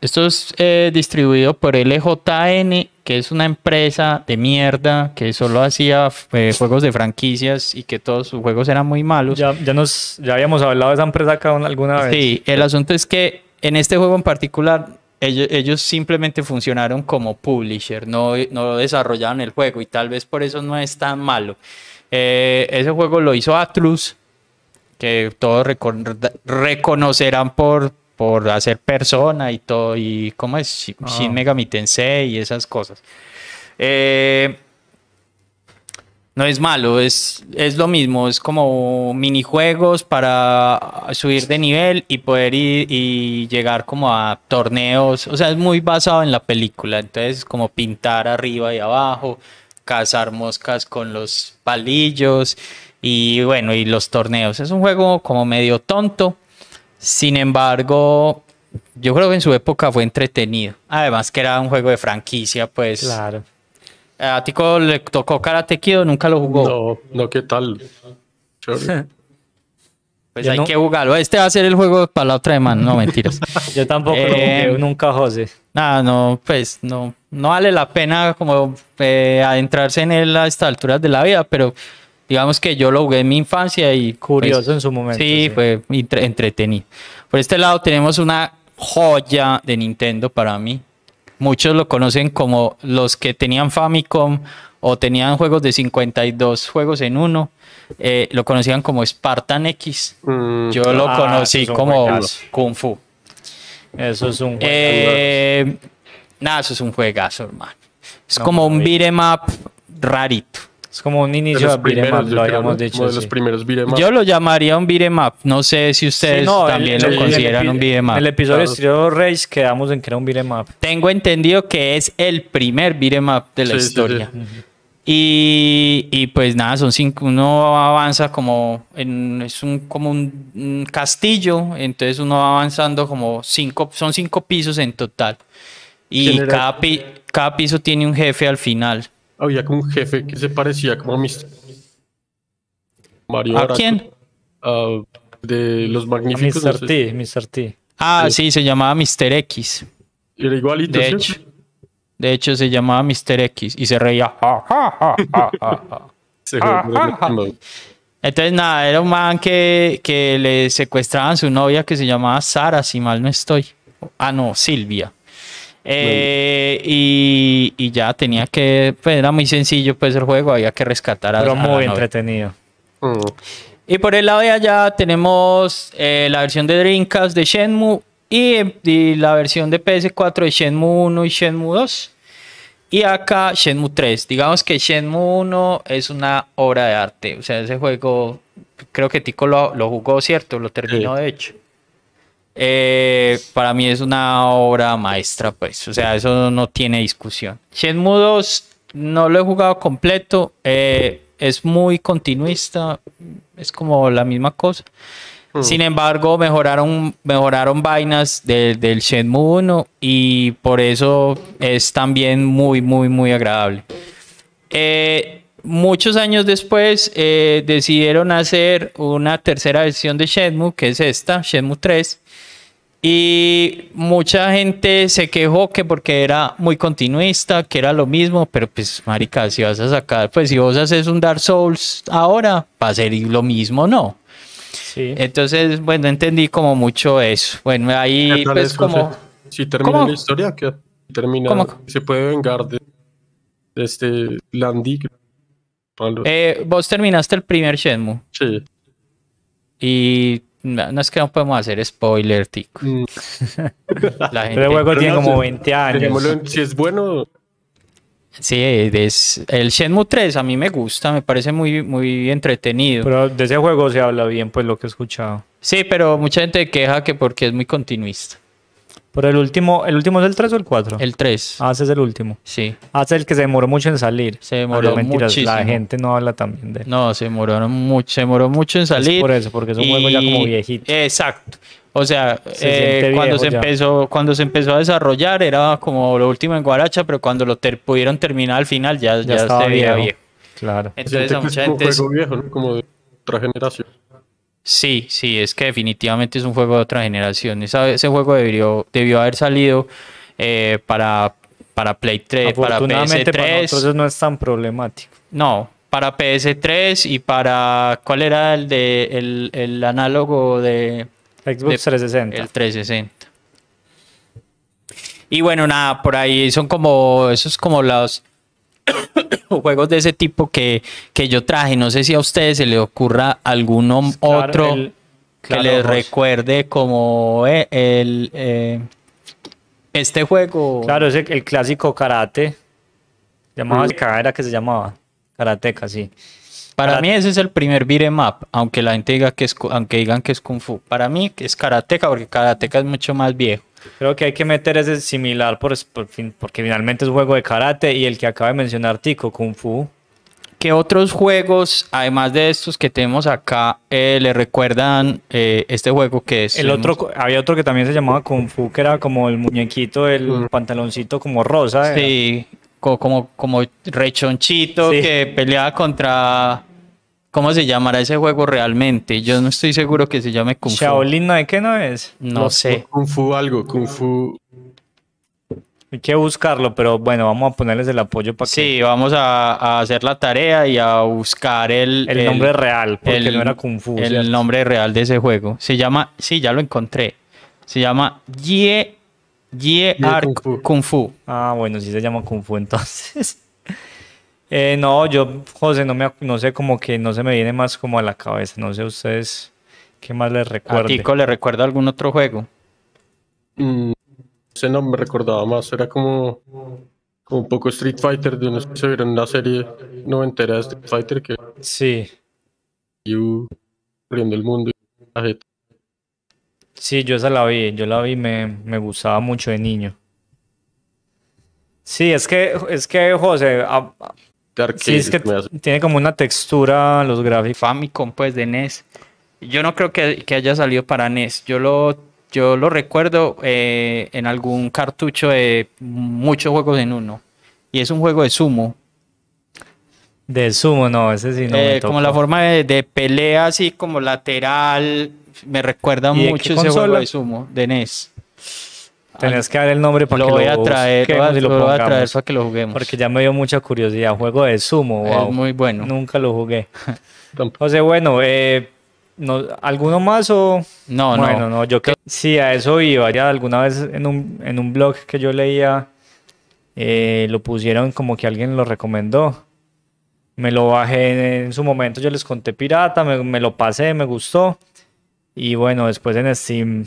C: esto es eh, distribuido por LJN, que es una empresa de mierda que solo hacía eh, juegos de franquicias y que todos sus juegos eran muy malos.
B: Ya, ya, nos, ya habíamos hablado de esa empresa acá alguna vez.
C: Sí, el asunto es que en este juego en particular ellos, ellos simplemente funcionaron como publisher, no, no desarrollaron el juego y tal vez por eso no es tan malo. Eh, ese juego lo hizo Atlus, que todos reconocerán por, por hacer persona y todo, y cómo es ah. Shin Megami Tensei y esas cosas. Eh, no es malo, es, es lo mismo, es como minijuegos para subir de nivel y poder ir y llegar como a torneos, o sea, es muy basado en la película, entonces como pintar arriba y abajo, cazar moscas con los palillos y bueno, y los torneos. Es un juego como medio tonto, sin embargo, yo creo que en su época fue entretenido. Además que era un juego de franquicia, pues.
B: Claro.
C: ¿A Tico le tocó Karate Kid o nunca lo jugó?
D: No, no, ¿qué tal? [LAUGHS]
C: pues hay que jugarlo. Este va a ser el juego para la otra semana, no mentiras. [LAUGHS]
B: Yo tampoco lo jugué, eh, nunca, José.
C: Nada, no, pues no, no vale la pena como eh, adentrarse en él a estas alturas de la vida, pero digamos que yo lo jugué en mi infancia y...
B: Curioso pues, en su momento.
C: Sí, fue entretenido. Por este lado tenemos una joya de Nintendo para mí. Muchos lo conocen como los que tenían Famicom o tenían juegos de 52 juegos en uno. Eh, lo conocían como Spartan X. Mm. Yo lo ah, conocí como Kung Fu.
B: Eso es un juegazo.
C: Eh, nada, eso es un juegazo, hermano. Es como un beat'em up rarito.
B: Es como un inicio de, beat'em up, lo habíamos dicho.
D: de los primeros beat'em
C: Yo lo llamaría un beat'em up. No sé si ustedes también lo consideran un beat'em up.
B: En el episodio de Street Race quedamos en que era un beat'em up.
C: Tengo entendido que es el primer beat'em up de la historia. Y, y, pues nada, son cinco, uno avanza como en, es un, como un, castillo, entonces uno va avanzando como cinco, son cinco pisos en total. Y cada, cada piso tiene un jefe al final.
D: Había como un jefe que se parecía como a Mr.
C: Mario. ¿A quién?
D: de los magníficos.
B: Mr. T, Mr. T.
C: Ah, sí, se llamaba Mr. X.
D: Era igualito.
C: De hecho. De hecho, se llamaba Mr. X y se reía. Entonces, nada, era un man que, que le secuestraban a su novia que se llamaba Sara, si mal no estoy. Ah, no, Silvia. Eh, y, y, ya tenía que, pues era muy sencillo pues el juego, había que rescatar a
B: Pero muy entretenido.
D: Mm.
C: Y por el lado de allá tenemos eh, la versión de Dreamcast de Shenmue y, la versión de PS4 de Shenmue 1 y Shenmue 2. Y acá Shenmue 3. Digamos que Shenmue 1 es una obra de arte. O sea, ese juego, creo que Tico lo, lo jugó, ¿cierto? Lo terminó, de hecho. Eh, para mí es una obra maestra, pues. O sea, eso no tiene discusión. Shenmue 2 no lo he jugado completo. Eh, es muy continuista. Es como la misma cosa. Mm. Sin embargo, mejoraron, mejoraron vainas del Shenmue 1 y por eso es también muy, muy, muy agradable. Eh, muchos años después eh, decidieron hacer una tercera versión de Shenmue, que es esta, Shenmue 3. Y mucha gente se quejó que porque era muy continuista, que era lo mismo, pero pues, marica, si vas a sacar, pues si vos haces un Dark Souls ahora, va a ser lo mismo, ¿no? Entonces, bueno, entendí como mucho eso. Bueno, ahí pues como...
D: Si termina la historia, que termina, se puede vengar de, este Landy.
C: Eh, vos terminaste el primer Shenmue.
D: Sí.
C: Y no, es que no podemos hacer spoiler, tico. Mm. [LAUGHS]
B: la gente... el juego tiene como 20 años.
D: Si es bueno,
C: Sí, es, el Shenmue 3 a mí me gusta, me parece muy, muy entretenido.
B: Pero de ese juego se habla bien, pues lo que he escuchado.
C: Sí, pero mucha gente queja que porque es muy continuista.
B: Pero el último, ¿el último es el 3 o el 4?
C: El 3.
B: Ah, ese es el último.
C: Sí.
B: Ah, ese es el que se demoró mucho en salir.
C: Se demoró ah, muchísimo.
B: La gente no habla también de él.
C: No, se demoró mucho, se demoró mucho en salir. Es
B: por eso, porque es un juego ya como viejito.
C: Exacto. O sea, eh, cuando, se empezó, cuando se empezó a desarrollar era como lo último en Guaracha, pero cuando lo pudieron terminar al final ya, ya,
B: estaba viejo. Claro.
C: Entonces a mucha gente...
D: Es un juego viejo, ¿no? Como de otra generación.
C: Sí, sí, es que definitivamente es un juego de otra generación. ese juego debió, debió haber salido eh, para, para Play 3, para PS3. Para
B: nosotros no es tan problemático.
C: No, para PS3 y para... ¿Cuál era el, de, el, el análogo de
B: Xbox 360.
C: El 360. Y bueno, nada, por ahí son como, esos como los juegos de ese tipo que, que yo traje. No sé si a ustedes se les ocurra alguno otro que les recuerde como eh, el, eh, este juego.
B: Claro, es el, clásico karate. Llamaba era que se llamaba. Karateka, sí.
C: Para mí ese es el primer beat'em up, aunque la gente diga que es, aunque digan que es Kung Fu. Para mí es Karateka, porque Karateka es mucho más viejo.
B: Creo que hay que meter ese similar por, porque finalmente es un juego de karate y el que acaba de mencionar Tico, Kung Fu.
C: ¿Qué otros juegos, además de estos que tenemos acá, eh, le recuerdan eh, este juego que es?
B: El otro, había otro que también se llamaba Kung Fu, que era como el muñequito, el mm. pantaloncito como rosa.
C: Sí, como, como, rechonchito que peleaba contra ¿Cómo se llamará ese juego realmente? Yo no estoy seguro que se llame Kung Fu.
B: Shaolin no qué no es.
C: No, sé.
D: Kung Fu algo, Kung Fu.
B: Hay que buscarlo, pero bueno, vamos a ponerles el apoyo para
C: que. Sí, vamos a, hacer la tarea y a buscar el.
B: El, nombre real, porque no era Kung Fu.
C: El nombre real de ese juego. Se llama. Sí, ya lo encontré. Se llama Ye. Ye Arc Kung Fu.
B: Ah, bueno, sí se llama Kung Fu entonces. [LAUGHS] Eh, no, yo, José, no, me, no sé, como que no se me viene más como a la cabeza. No sé ustedes qué más les recuerda. ¿A
C: Tico le recuerda algún otro juego?
D: Mm, ese no me recordaba más. Era como, un poco Street Fighter, de unos que se vieron una serie noventera de Street Fighter que
B: Sí,
D: Ryu corriendo el mundo y la jeta.
B: sí, yo esa la vi, yo la vi, me, me gustaba mucho de niño. Sí, es que, es que, José, a- a-
D: de arcade,
B: sí, es que tiene como una textura los gráficos.
C: Famicom, pues, de NES. Yo no creo que, que haya salido para NES. Yo lo, yo lo recuerdo eh, en algún cartucho de muchos juegos en uno. Y es un juego de sumo.
B: De sumo, no, ese sí no me
C: Eh, como la forma de, de pelea así como lateral. Me recuerda
B: ¿Y de
C: mucho ese juego de sumo, de NES.
B: Tenés que dar el nombre para
C: Lo
B: que
C: voy a
B: lo
C: traer, lo voy a,
B: busquemos y lo
C: lo voy a traer para que lo juguemos.
B: Porque ya me dio mucha curiosidad. Juego de sumo,
C: Es
B: wow.
C: muy bueno.
B: Nunca lo jugué. [LAUGHS] José, bueno, eh, no, ¿alguno más o...?
C: No, no.
B: bueno, no, yo que sí, a eso iba. Ya alguna vez en un, en un blog que yo leía, eh, lo pusieron como que alguien lo recomendó. Me lo bajé en su momento, yo les conté pirata, me, me lo pasé, me gustó. Y bueno, después en Steam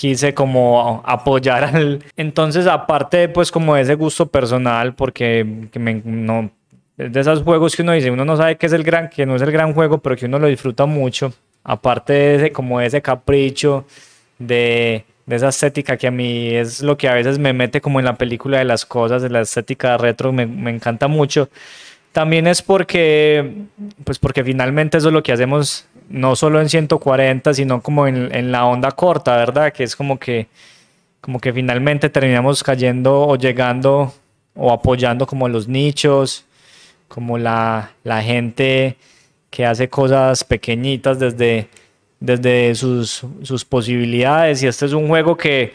B: quise como apoyar al... Entonces, aparte pues como ese gusto personal, porque que me, no, es de esos juegos que uno dice, uno no sabe que es el gran, que no es el gran juego, pero que uno lo disfruta mucho. Aparte de ese, como ese capricho, de, de esa estética que a mí es lo que a veces me mete como en la película de las cosas, de la estética retro, me, me encanta mucho. También es porque, pues porque finalmente eso es lo que hacemos no solo en 140, sino como en, la onda corta, ¿verdad? Que es como que, como que finalmente terminamos cayendo o llegando o apoyando como los nichos, como la, la gente que hace cosas pequeñitas desde, desde sus, sus posibilidades. Y este es un juego que,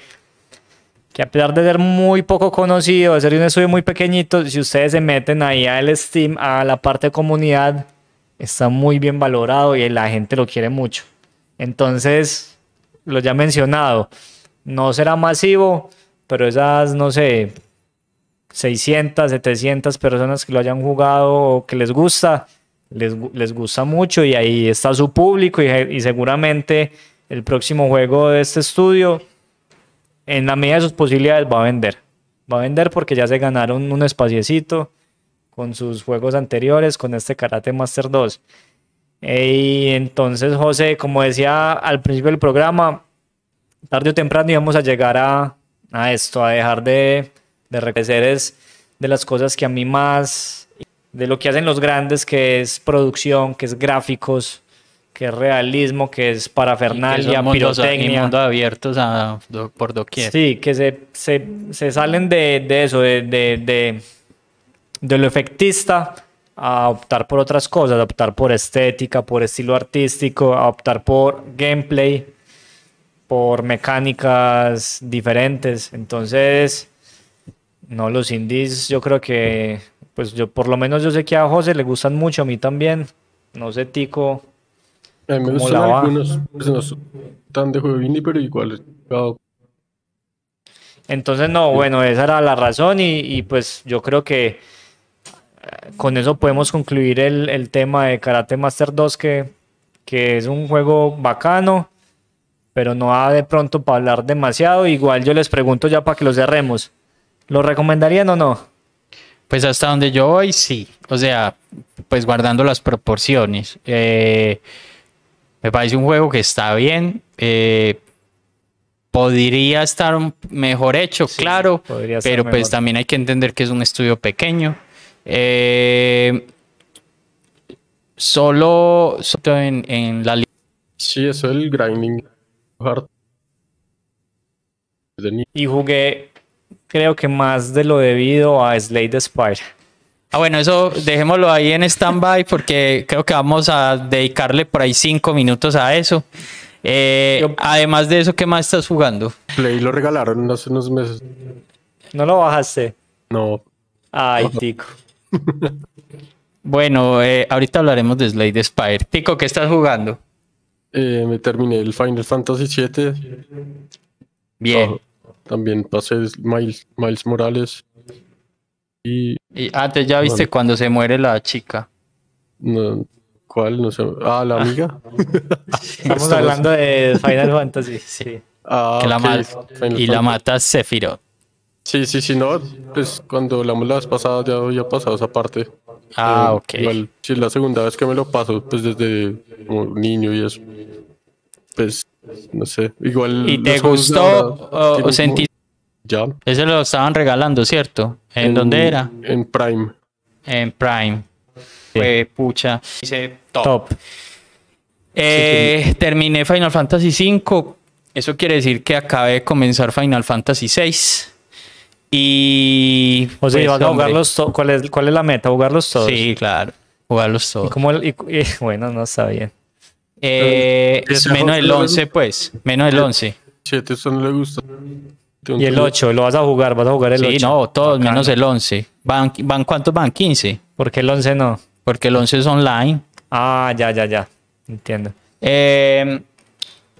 B: que a pesar de ser muy poco conocido, de ser un estudio muy pequeñito, si ustedes se meten ahí al Steam, a la parte de comunidad, está muy bien valorado y la gente lo quiere mucho. Entonces, lo ya mencionado, no será masivo, pero esas, no sé, 600, 700 personas que lo hayan jugado o que les gusta, les, les gusta mucho y ahí está su público y, y seguramente el próximo juego de este estudio, en la medida de sus posibilidades, va a vender. Va a vender porque ya se ganaron un espaciecito con sus juegos anteriores, con este Karate Master 2. Y entonces, José, como decía al principio del programa, tarde o temprano íbamos a llegar a, esto, a dejar de, de de las cosas que a mí más, de lo que hacen los grandes, que es producción, que es gráficos, que es realismo, que es
C: Y que
B: parafernalia,
C: mundos, y
B: pirotecnia.
C: mundos abiertos a- do- por doquier.
B: Sí, que se, se, se salen de, de eso, de, de, de, de lo efectista a optar por otras cosas, a optar por estética, por estilo artístico, a optar por gameplay, por mecánicas diferentes. Entonces, no, los indies yo creo que, pues yo por lo menos yo sé que a José le gustan mucho, a mí también. No sé, Tico.
D: A mí algunos, pues no son tan de juego indie, pero igual
B: Entonces, no, bueno, esa era la razón y, y, pues yo creo que eh, con eso podemos concluir el, el tema de Karate Master 2, que, que es un juego bacano, pero no da de pronto para hablar demasiado. Igual yo les pregunto ya para que lo cerremos. ¿Lo recomendarían o no?
C: Pues hasta donde yo voy, sí. O sea, pues guardando las proporciones. Eh, me parece un juego que está bien. eh, podría estar mejor hecho,
B: Sí,
C: claro.
B: podría ser
C: Pero pues
B: mejor.
C: también hay que entender que es un estudio pequeño. Eh, solo, solo en, en la
D: Sí, eso el grinding
B: Y jugué, creo que más de lo debido a Slade the Spire.
C: Ah, bueno, eso dejémoslo ahí en stand-by porque creo que vamos a dedicarle por ahí cinco minutos a eso. Eh,
B: Yo-
C: además de eso, ¿qué más estás jugando?
D: Play lo regalaron hace unos meses.
B: ¿No lo bajaste?
D: No,
B: Ay, tico. [LAUGHS]
C: Bueno, eh, ahorita hablaremos de Slade Spire. Tico, ¿qué estás jugando?
D: eh, me terminé el Final Fantasy VII.
C: Bien.
D: Ah, También pasé Miles, Miles Morales. Y
C: Y antes ya viste
D: Bueno.
C: cuando se muere la chica.
D: no, ¿cuál? No sé. Ah, la amiga. [LAUGHS]
B: Estamos hablando de Final Fantasy. Sí.
D: Ah,
C: que la
D: ok,
C: ma-
D: Final
C: y la mata Sephiroth.
D: Sí, sí, sí, no. Pues cuando hablamos la vez pasada ya había pasado esa parte.
C: Ah,
D: Eh,
C: ok.
D: Igual, si es la segunda vez que me lo paso, pues desde como niño y eso. Pues, no sé. Igual.
C: ¿Y te gustó
D: ahora
C: o, o sentí?
D: Ya.
C: Ese lo estaban regalando, ¿cierto? ¿En, dónde era?
D: En Prime.
C: En Prime. Fue pucha. Dice top.
B: Top.
C: Eh, terminé Final Fantasy V. Eso quiere decir que acabé de comenzar Final Fantasy VI. Y.
B: O sea,
C: pues,
B: vas a
C: hombre,
B: jugarlos todos. ¿Cuál es, ¿Cuál es la meta? ¿Jugarlos todos?
C: Sí, claro. Jugarlos
B: ¿Y
C: todos.
B: cómo el- y- y- [LAUGHS] bueno, no está bien.
C: Eh,
D: ¿Y ese
C: menos
D: le
C: 11,
D: gusta?
C: pues. Menos del 11.
D: Siete, eso no le gusta.
B: Y el 8, lo vas a jugar, vas a jugar el 8.
C: Sí, no, todos,
B: Bacano.
C: menos el 11. ¿Van, van ¿Cuántos van? 15.
B: ¿Por qué el 11 no?
C: Porque el 11 es online.
B: Ah, ya, ya, ya. Entiendo.
C: Eh,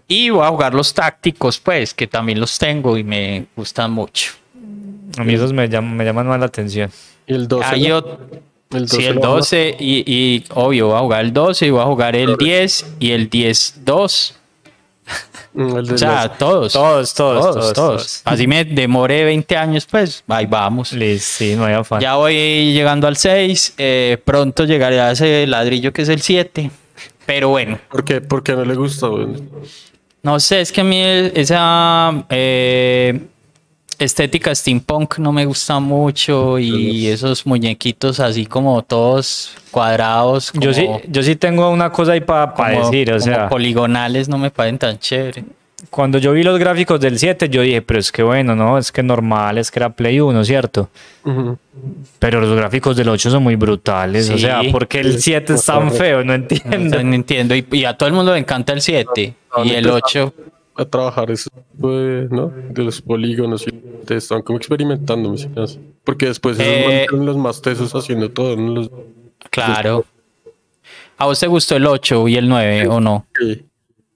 C: y voy a jugar los tácticos, pues, que también los tengo y me gustan mucho.
B: A mí esos me llaman, me llaman más la atención.
D: Y el 12.
C: Hay
D: ¿no?
C: ot-
D: El
C: sí, el
D: lo van a-
C: 12 y, y obvio, voy a jugar el 12 y voy a jugar el 10 y el 10-2.
D: Mm, el de
C: O sea,
D: los-
C: todos.
B: Todos, todos,
C: Todos,
B: todos.
C: Así me demoré 20 años, pues, ahí vamos.
B: Listo, sí, no hay afán.
C: Ya voy llegando al 6, eh, pronto llegaré a ese ladrillo que es el 7. Pero bueno,
D: ¿Por qué? ¿Por qué no le gusta? güey?
C: no sé, es que a mí esa eh, estética steampunk no me gusta mucho y esos muñequitos así como todos cuadrados.
B: yo, sí, yo sí tengo una cosa ahí para
C: como-
B: decir, o
C: como
B: sea,
C: poligonales no me parecen tan chévere.
B: cuando yo vi los gráficos del 7, yo dije, pero es que bueno, no, es que normal, es que era Play 1, ¿cierto?
D: Ujú.
B: Pero los gráficos del 8 son muy brutales, o sea, ¿por qué el 7 es tan feo? No entiendo.
C: No entiendo. Y, y a todo el mundo le encanta el 7 y el 8.
D: A trabajar eso de los polígonos y te están como experimentando, me hace. Porque después esos
C: Eh,
D: los más tesos haciendo todo, ¿no? Los,
C: Claro. ¿A vos te gustó el 8 y el 9 o no?
D: y,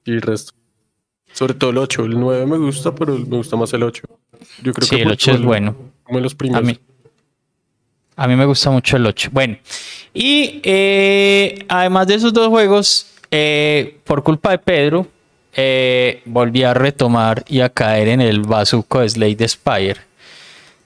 D: y el resto. Sobre todo el 8. El 9 me gusta, pero me gusta más el 8. Yo creo
C: Sí,
D: que
C: el
D: por
C: 8 es bueno.
D: Como los
C: A
D: primeros.
C: mí, a mí me gusta mucho el 8. Bueno, y eh, además de esos dos juegos, eh, por culpa de Pedro, eh, volví a retomar y a caer en el bazuco de Slade Spire.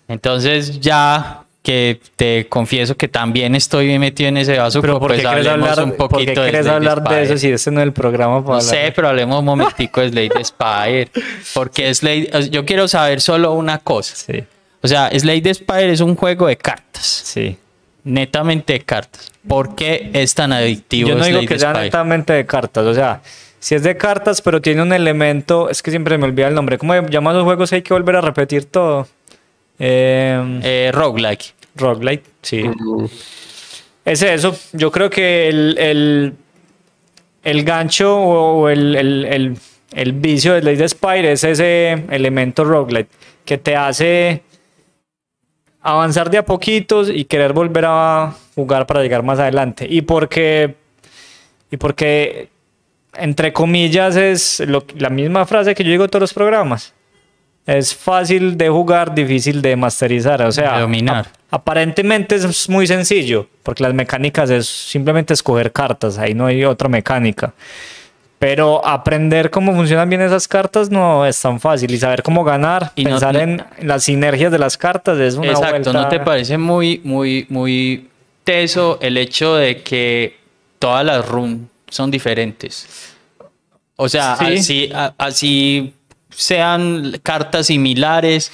C: Entonces, ya que te confieso que también estoy metido en ese bazuco,
B: Pero ¿por qué
C: pues hablemos
B: hablar,
C: un
B: ¿por qué
C: poquito de
B: hablar de
C: Spire.
B: eso si este no es el programa para
C: No sé, pero hablemos un momentico de Slade Spire. Porque Slade, yo quiero saber solo una cosa.
B: Sí,
C: O sea, Slade Spire es un juego de cartas.
B: sí.
C: Netamente de cartas. ¿Por qué es tan adictivo
B: Yo no digo
C: Slade
B: que sea netamente de cartas, o sea, si es de cartas, pero tiene un elemento, es que siempre me olvida el nombre, ¿cómo llaman los juegos? Hay que volver a repetir todo. Eh,
C: Eh, roguelike.
B: roguelite, sí. Es eso, yo creo que el, el, el gancho o el, el, el, el vicio de Slade Spire es ese elemento roguelite que te hace avanzar de a poquitos y querer volver a jugar para llegar más adelante. Y porque, y porque entre comillas, es lo- la misma frase que yo digo en todos los programas. Es fácil de jugar, difícil de masterizar. O sea,
C: De dominar.
B: ap- aparentemente es muy sencillo, porque las mecánicas es simplemente escoger cartas, ahí no hay otra mecánica. Pero aprender cómo funcionan bien esas cartas no es tan fácil. Y saber cómo ganar,
C: Y
B: pensar
C: no-
B: en las sinergias de las cartas es una
C: Exacto,
B: vuelta-
C: ¿no te parece muy, muy, muy teso el hecho de que todas las runes son diferentes? O sea,
B: Sí.
C: así, a- así sean cartas similares,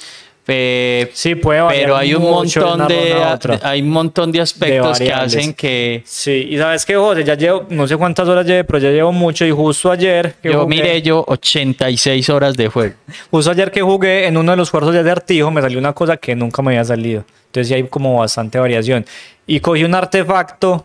C: eh,
B: Sí, puede variar
C: pero hay un
B: de
C: montón de, hay un montón de aspectos que
B: variables.
C: hacen que
B: Sí, y sabes que José, ya llevo, no sé cuántas horas lleve, pero ya llevo mucho y justo ayer que
C: yo
B: jugué-
C: miré yo 86 horas de juego.
B: Justo ayer que jugué en uno de los cuartos de artijo me salió una cosa que nunca me había salido. Entonces sí hay como bastante variación. Y cogí un artefacto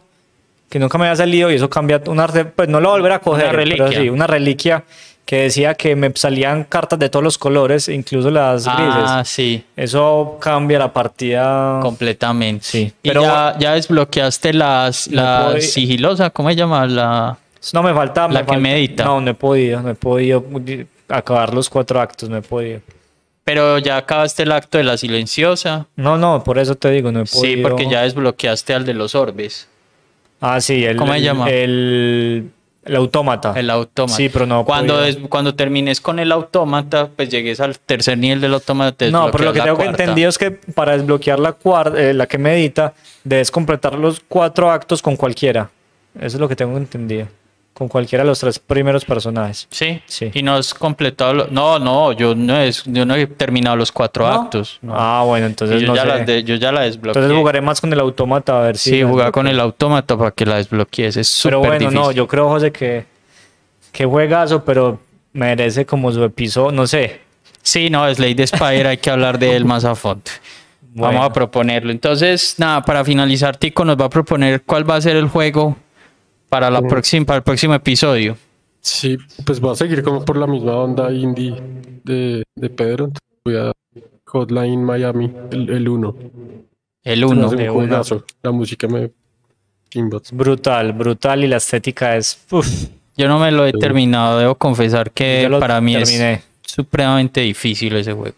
B: que nunca me había salido y eso cambia un arte, pues no lo volver a coger,
C: Una
B: pero
C: reliquia.
B: sí, una reliquia que decía que me salían cartas de todos los colores, incluso las grises.
C: Ah, sí,
B: Eso cambia la partida.
C: completamente.
B: Sí,
C: Y
B: pero-
C: ya, ya desbloqueaste las,
B: No puedo-
C: sigilosa, ¿cómo se llama? La...
B: No me falta.
C: La
B: me
C: que
B: falta-
C: medita.
B: No, no he podido, no he podido acabar los cuatro actos, no he podido.
C: Pero ya acabaste el acto de la silenciosa.
B: No, no, por eso te digo, no he
C: Sí,
B: podido.
C: porque ya desbloqueaste al de los orbes.
B: Ah, sí, el.
C: ¿Cómo se
B: el-
C: llama?
B: El. El autómata.
C: El autómata.
B: Sí, pero no
C: Cuando, es- cuando termines con el autómata, pues llegues al tercer nivel del autómata.
B: No, pero lo que tengo que entendido es que para desbloquear la cuarta, eh, la que medita, debes completar los cuatro actos con cualquiera. Eso es lo que tengo entendido. Con cualquiera de los tres primeros personajes.
C: Sí,
B: Sí.
C: Y no has completado. lo- No, no, yo no, es, yo no he terminado los cuatro
B: ¿No?
C: actos. no.
B: Ah, bueno, entonces
C: yo,
B: no
C: ya
B: sé.
C: la de- yo ya la desbloqueé.
B: Entonces jugaré más con el autómata a ver si.
C: Sí, jugar con el autómata para que la desbloquees. Es súper
B: Pero bueno,
C: difícil.
B: no, yo creo, José, que, que juegazo, pero merece como su episodio, no sé.
C: Sí, no, es Ley de Spider, hay que hablar de él más a fondo.
B: Bueno. [LAUGHS]
C: Vamos a proponerlo. Entonces, nada, para finalizar, Tico nos va a proponer cuál va a ser el juego para, la próxima, para el próximo episodio.
D: Sí, pues va a seguir como por la misma onda indie de, de Pedro. Entonces voy a Hotline Miami, el 1.
C: El
D: Me
C: uno.
D: hace
B: de
D: un
B: una.
D: juegazo. La música me
B: brutal, brutal y la estética es. uf,
C: Yo no me lo he terminado, debo confesar que para mí
B: terminé.
C: es supremamente difícil ese juego.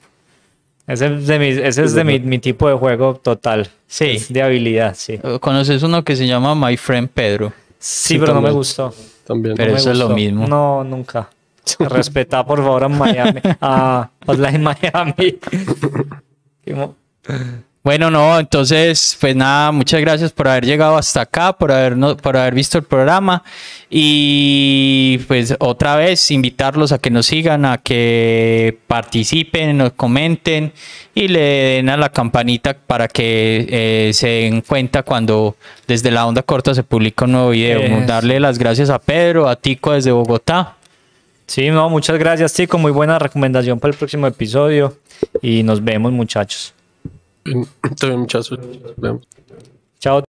B: Ese es de mi, ese es de mi, mi tipo de juego total.
C: Sí.
B: Es de habilidad, sí.
C: ¿Conoces uno que se llama My Friend Pedro?
B: Sí,
D: Sí,
B: pero no me gustó.
D: También.
C: Pero
B: No me
C: eso es lo mismo.
B: No, nunca. [LAUGHS] Respetá, por favor, a Miami. A Hotline Miami. [LAUGHS]
C: Bueno, no, entonces, pues nada, muchas gracias por haber llegado hasta acá, por, habernos, por haber visto el programa y pues otra vez invitarlos a que nos sigan, a que participen, nos comenten y le den a la campanita para que eh, se den cuenta cuando desde la onda corta se publica un nuevo video. Darle las gracias a Pedro, a Tico desde Bogotá.
B: Sí, no, muchas gracias, Tico. Muy buena recomendación para el próximo episodio. Y nos vemos, muchachos.
D: Bien, Te veo muchas. Veamos.
B: Chao.